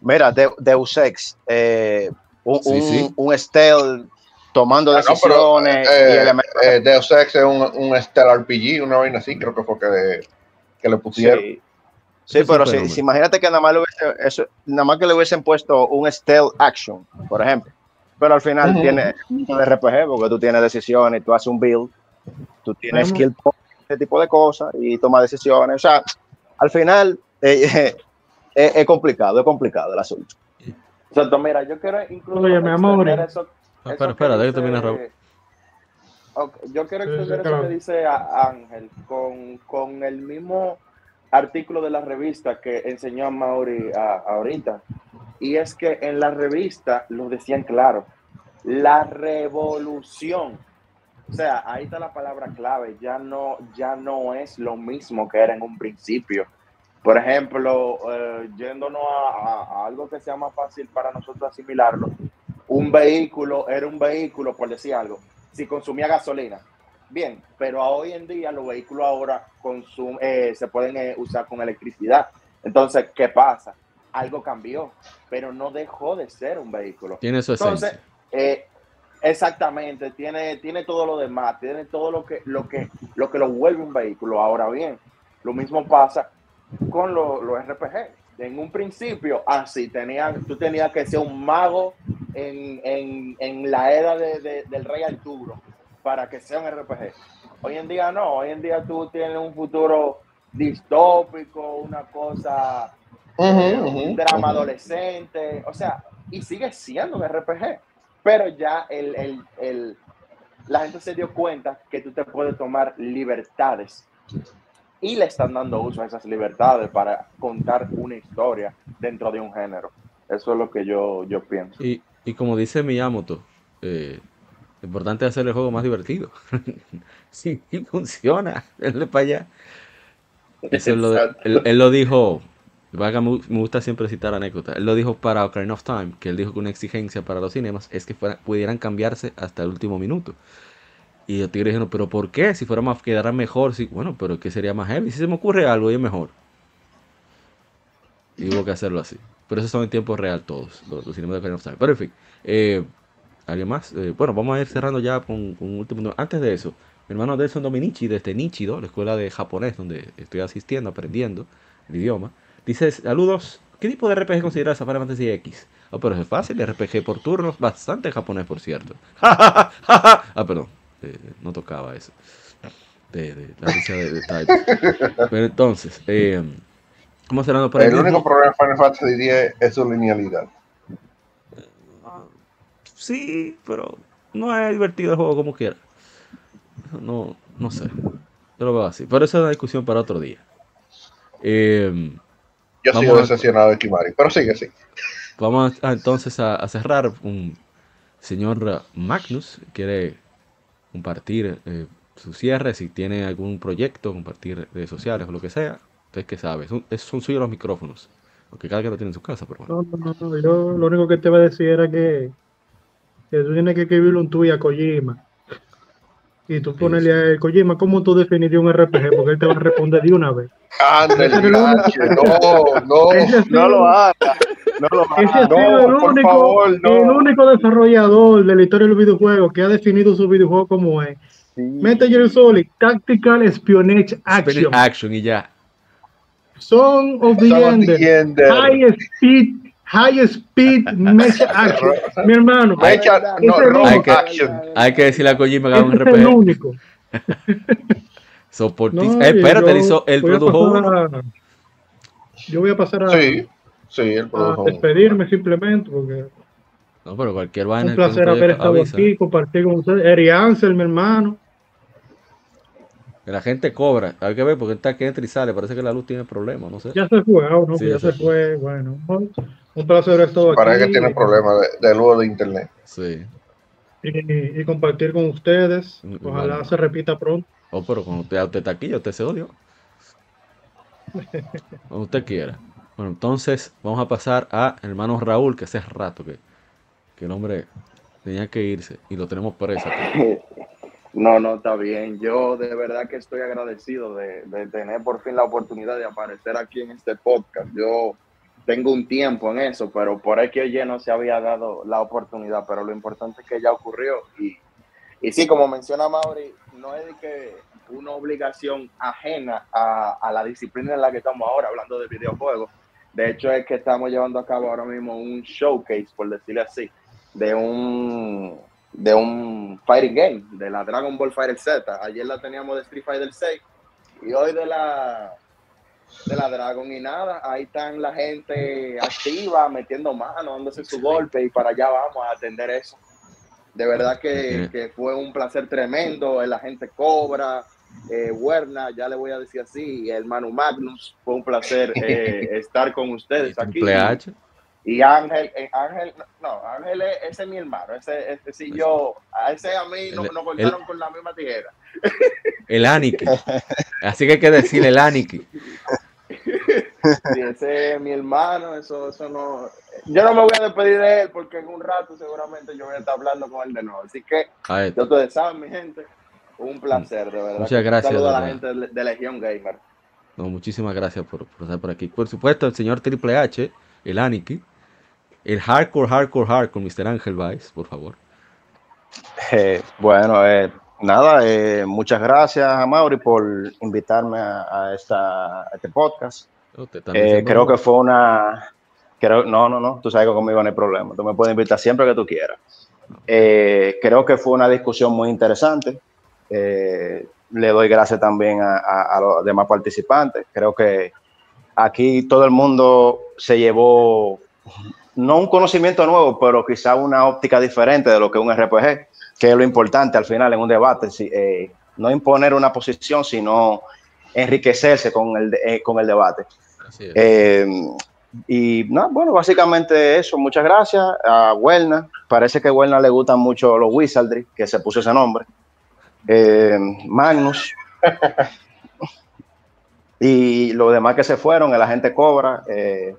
mira, De- Deus Ex, eh, un, Sí, un, sí. un stealth tomando Ah, no, pero, decisiones y eh, eh, Deus Ex es un, un Stellar RPG, una vaina así, creo que fue que, que le pusieron. Sí, Sí, es pero un si, si imagínate que nada más, le hubiese- eso- nada más que le hubiesen puesto un stealth action, por ejemplo. Pero al final Ujú. tiene un RPG porque tú tienes decisiones, tú haces un build, tú tienes Vamos. skill point, ese tipo de cosas y tomas decisiones. O sea, al final eh, es, es complicado, es complicado el asunto. Exacto, mira, yo quiero incluso Oye, mi amor. extender eso, Ah, eso espera, que espera, deja que dice- termine Raúl. Yo quiero extender sí, eso claro. que dice a- Ángel con, con el mismo artículo de la revista que enseñó a Mauri a- ahorita. Y es que en la revista lo decían claro, la revolución. O sea, ahí está la palabra clave, ya no, ya no es lo mismo que era en un principio. Por ejemplo, eh, yéndonos a, a- a algo que sea más fácil para nosotros asimilarlo, un vehículo era un vehículo, por decir algo, si consumía gasolina. Bien, pero a hoy en día los vehículos ahora consum- eh, se pueden eh, usar con electricidad. Entonces, ¿qué pasa? Algo cambió, pero no dejó de ser un vehículo. Tiene su Entonces, esencia. eh, exactamente, tiene, tiene todo lo demás, tiene todo lo que, lo que, lo que lo vuelve un vehículo. Ahora bien, lo mismo pasa con lo- los RPG. En un principio, así tenían, tú tenías que ser un mago en, en- en la era de- de- del rey Arturo para que sea un RPG. Hoy en día no, hoy en día tú tienes un futuro distópico, una cosa eh, un drama adolescente, o sea, y sigue siendo un RPG, pero ya el, el- el- la gente se dio cuenta que tú te puedes tomar libertades y le están dando uso a esas libertades para contar una historia dentro de un género. Eso es lo que yo, yo pienso. Y, y como dice Miyamoto, eh, lo importante es hacer el juego más divertido. sí, y funciona. Denle para allá. Eso él, lo, él- él lo dijo Me me gusta siempre citar anécdotas. Él lo dijo para Ocarina of Time, que él dijo que una exigencia para los cinemas es que pudieran cambiarse hasta el último minuto. Y los tigres dijeron, ¿pero por qué? Si fuera más, quedara mejor. Si, bueno, pero ¿qué sería más heavy? Si se me ocurre algo, y es mejor. Y hubo que hacerlo así. Pero eso son en tiempo real todos, los, cinemas de Ocarina of. Pero en fin, eh, ¿alguien más? Eh, bueno, vamos a ir cerrando ya con, un último. Antes de eso, mi hermano Delson Dominici, desde Nichido, la escuela de japonés donde estoy asistiendo, aprendiendo el idioma Dice, saludos, ¿qué tipo de RPG consideras Final Fantasy X? Oh, pero es fácil, RPG por turnos, bastante japonés, por cierto. ah, perdón, eh, no tocaba eso. De, la risa de, Pero entonces, eh, vamos cerrando por El único problema de Final Fantasy X es su linealidad. Sí, pero no es divertido el juego como quiera. No, no sé. Yo lo veo así. Pero eso es una discusión para otro día. Eh, yo sigo decepcionado de Kimari, pero sigue, sí. Vamos entonces a, cerrar. Un señor Magnus quiere compartir eh, su cierre, si tiene algún proyecto, compartir redes sociales o lo que sea. Entonces, ¿qué sabes? Son, son suyos los micrófonos. Porque cada quien lo tiene en su casa, pero bueno. No, no, no. Yo lo único que te iba a decir era que, que tú tienes que escribirle un tuit a Kojima. Y tú ponerle a él, Kojima, ¿cómo tú definirías un RPG? Porque él te va a responder de una vez. Ándale, no, no, no lo hagas. No lo hagas. No, el, único, favor, no. el único desarrollador de la historia del videojuego que ha definido su videojuego como es. Sí. Metal Gear Solid, Tactical Espionage Action. Action y ya. Song of the, Ender. High Speed High Speed Mecha Action. Mi hermano. Mecha, no, hay, que, action. hay que decirle a Kojima que haga un RPG. Es el único. no, eh, espérate, yo, hizo, el produjo Yo voy a pasar a. Sí, sí, a despedirme simplemente porque. No, pero cualquier vaina. Un placer haber estado aquí, compartir con ustedes. Eri Ansel, mi hermano. Que la gente cobra. Hay que ver porque está que entra y sale. Parece que la luz tiene problemas, no sé. Ya se fue, oh, no, sí, ya, se fue. Bueno, un placer estar aquí. Parece que tiene problemas de, de, luz de internet. Sí. Y, y, compartir con ustedes. Ojalá se repita pronto. Oh, pero cuando usted, usted está aquí, usted se odio. Cuando usted quiera. Bueno, entonces vamos a pasar a hermano Raúl, que hace rato que, que el hombre tenía que irse y lo tenemos preso. No, no, está bien. Yo de verdad que estoy agradecido de, tener por fin la oportunidad de aparecer aquí en este podcast. Yo tengo un tiempo en eso, pero por ahí que oye no se había dado la oportunidad, pero lo importante es que ya ocurrió. Y, y sí, como menciona Mauri, no es de que una obligación ajena a, a la disciplina en la que estamos ahora, hablando de videojuegos. De hecho, es que estamos llevando a cabo ahora mismo un showcase, por decirle así, de un de un fighting game, de la Dragon Ball Fighter Z. Ayer la teníamos de Street Fighter 6 y hoy de la de la Dragon y nada, ahí están la gente activa, metiendo mano, dándose su golpe y para allá vamos a atender eso. De verdad que, que fue un placer tremendo, la gente cobra, eh, Werna, ya le voy a decir así, el Manu Magnus, fue un placer eh, estar con ustedes aquí. Y Ángel, eh, Ángel, no, Ángel, ese es mi hermano, ese, ese sí yo, a ese a mí nos no cortaron con la misma tijera. El Aniki, así que hay que decir el Aniki. Sí, ese es mi hermano, eso, eso no, yo no me voy a despedir de él porque en un rato seguramente yo voy a estar hablando con él de nuevo, así que yo te deseo, mi gente, un placer, de verdad. Muchas gracias. Un saludo a la gente de Legión Gamer. No, muchísimas gracias por, por estar por aquí. Por supuesto, el señor Triple H, el Aniki el hardcore, hardcore, hardcore, Mr. Ángel Vice, por favor. Eh, bueno, eh, nada, eh, muchas gracias a Mauri por invitarme a, esta, este podcast. Oh, creo que fue una... Creo, no, no, no, tú sabes que conmigo no hay problema. Tú me puedes invitar siempre que tú quieras. creo que fue una discusión muy interesante. Le doy gracias también a los demás participantes. Creo que aquí todo el mundo se llevó no un conocimiento nuevo, pero quizá una óptica diferente de lo que es un RPG, que es lo importante al final en un debate, eh, no imponer una posición, sino enriquecerse con el, eh, con el debate. Eh, y no, bueno, básicamente eso. Muchas gracias a Huelna. Parece que a Huelna le gustan mucho los Wizardry, que se puso ese nombre. Magnus. Y los demás que se fueron, la gente cobra. Eh,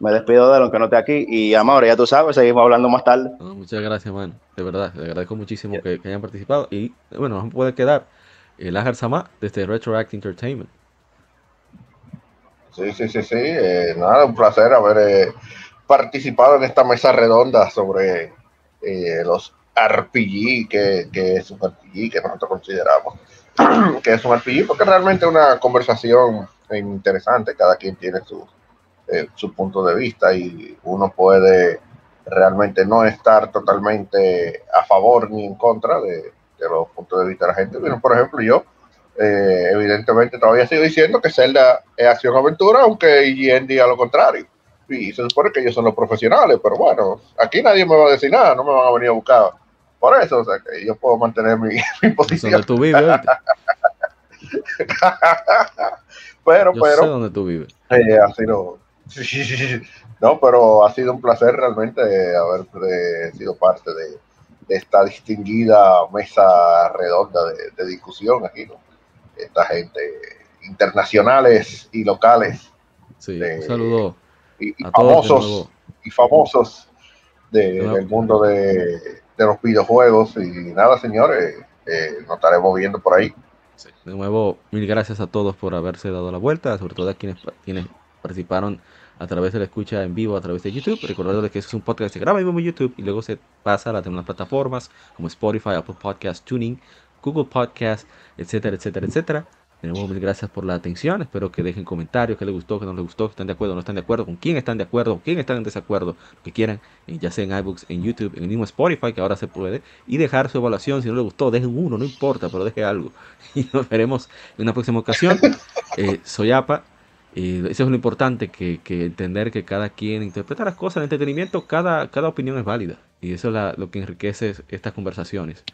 me despido de él, aunque no esté aquí. Y Amor, ya tú sabes, seguimos hablando más tarde. muchas gracias, man. De verdad, le agradezco muchísimo que, hayan participado. Y bueno, nos puede quedar el Ajar Samá desde Retroact Entertainment. Sí, sí, sí, sí. Eh, nada, un placer haber eh, participado en esta mesa redonda sobre eh, los RPG, que, que, es un RPG que nosotros consideramos que es un RPG, porque realmente es una conversación interesante, cada quien tiene su, su punto de vista y uno puede realmente no estar totalmente a favor ni en contra de, de los puntos de vista de la gente. Bueno, por ejemplo, yo eh, evidentemente todavía sigo diciendo que Zelda es acción-aventura, aunque IGN diga lo contrario. Y se supone que ellos son los profesionales, pero bueno, aquí nadie me va a decir nada, no me van a venir a buscar. Por eso, o sea, que yo puedo mantener mi, posición. Donde tú vives, pero, yo pero. Sé dónde tú vives. Eh, ha sido. No, pero ha sido un placer realmente haber eh, sido parte de, esta distinguida mesa redonda de, de discusión aquí, ¿no? esta gente internacionales y locales. Sí, un saludo. Y, famosos, y famosos del mundo de, los videojuegos. Y nada, señores, eh, nos estaremos viendo por ahí. De nuevo, mil gracias a todos por haberse dado la vuelta, sobre todo a quienes, quienes participaron a través de la escucha en vivo a través de YouTube. Recordad que eso es un podcast que se graba en YouTube y luego se pasa a las demás plataformas como Spotify, Apple Podcast, Tuning, Google Podcast, etcétera, etcétera, etcétera. Tenemos mil gracias por la atención. Espero que dejen comentarios, que les gustó, que no les gustó, que están de acuerdo, no están de acuerdo, con quién están de acuerdo, con quién están en desacuerdo, lo que quieran, ya sea en iBooks, en YouTube, en el mismo Spotify, que ahora se puede, y dejar su evaluación. Si no les gustó, dejen uno, no importa, pero deje algo. Y nos veremos en una próxima ocasión. Eh, soy APA. Eh, eso es lo importante, que, entender que cada quien interpreta las cosas. En entretenimiento, cada, cada opinión es válida. Y eso es lo que enriquece estas conversaciones.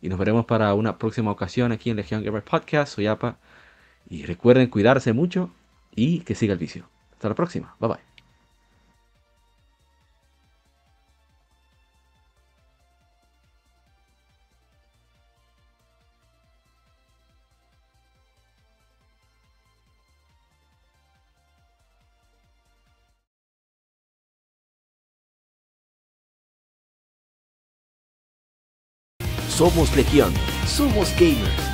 Y nos veremos para una próxima ocasión aquí en Legion Gamer Podcast. Soy APA. Y recuerden cuidarse mucho y que siga el vicio. Hasta la próxima. Bye bye. Somos Legión, somos gamers.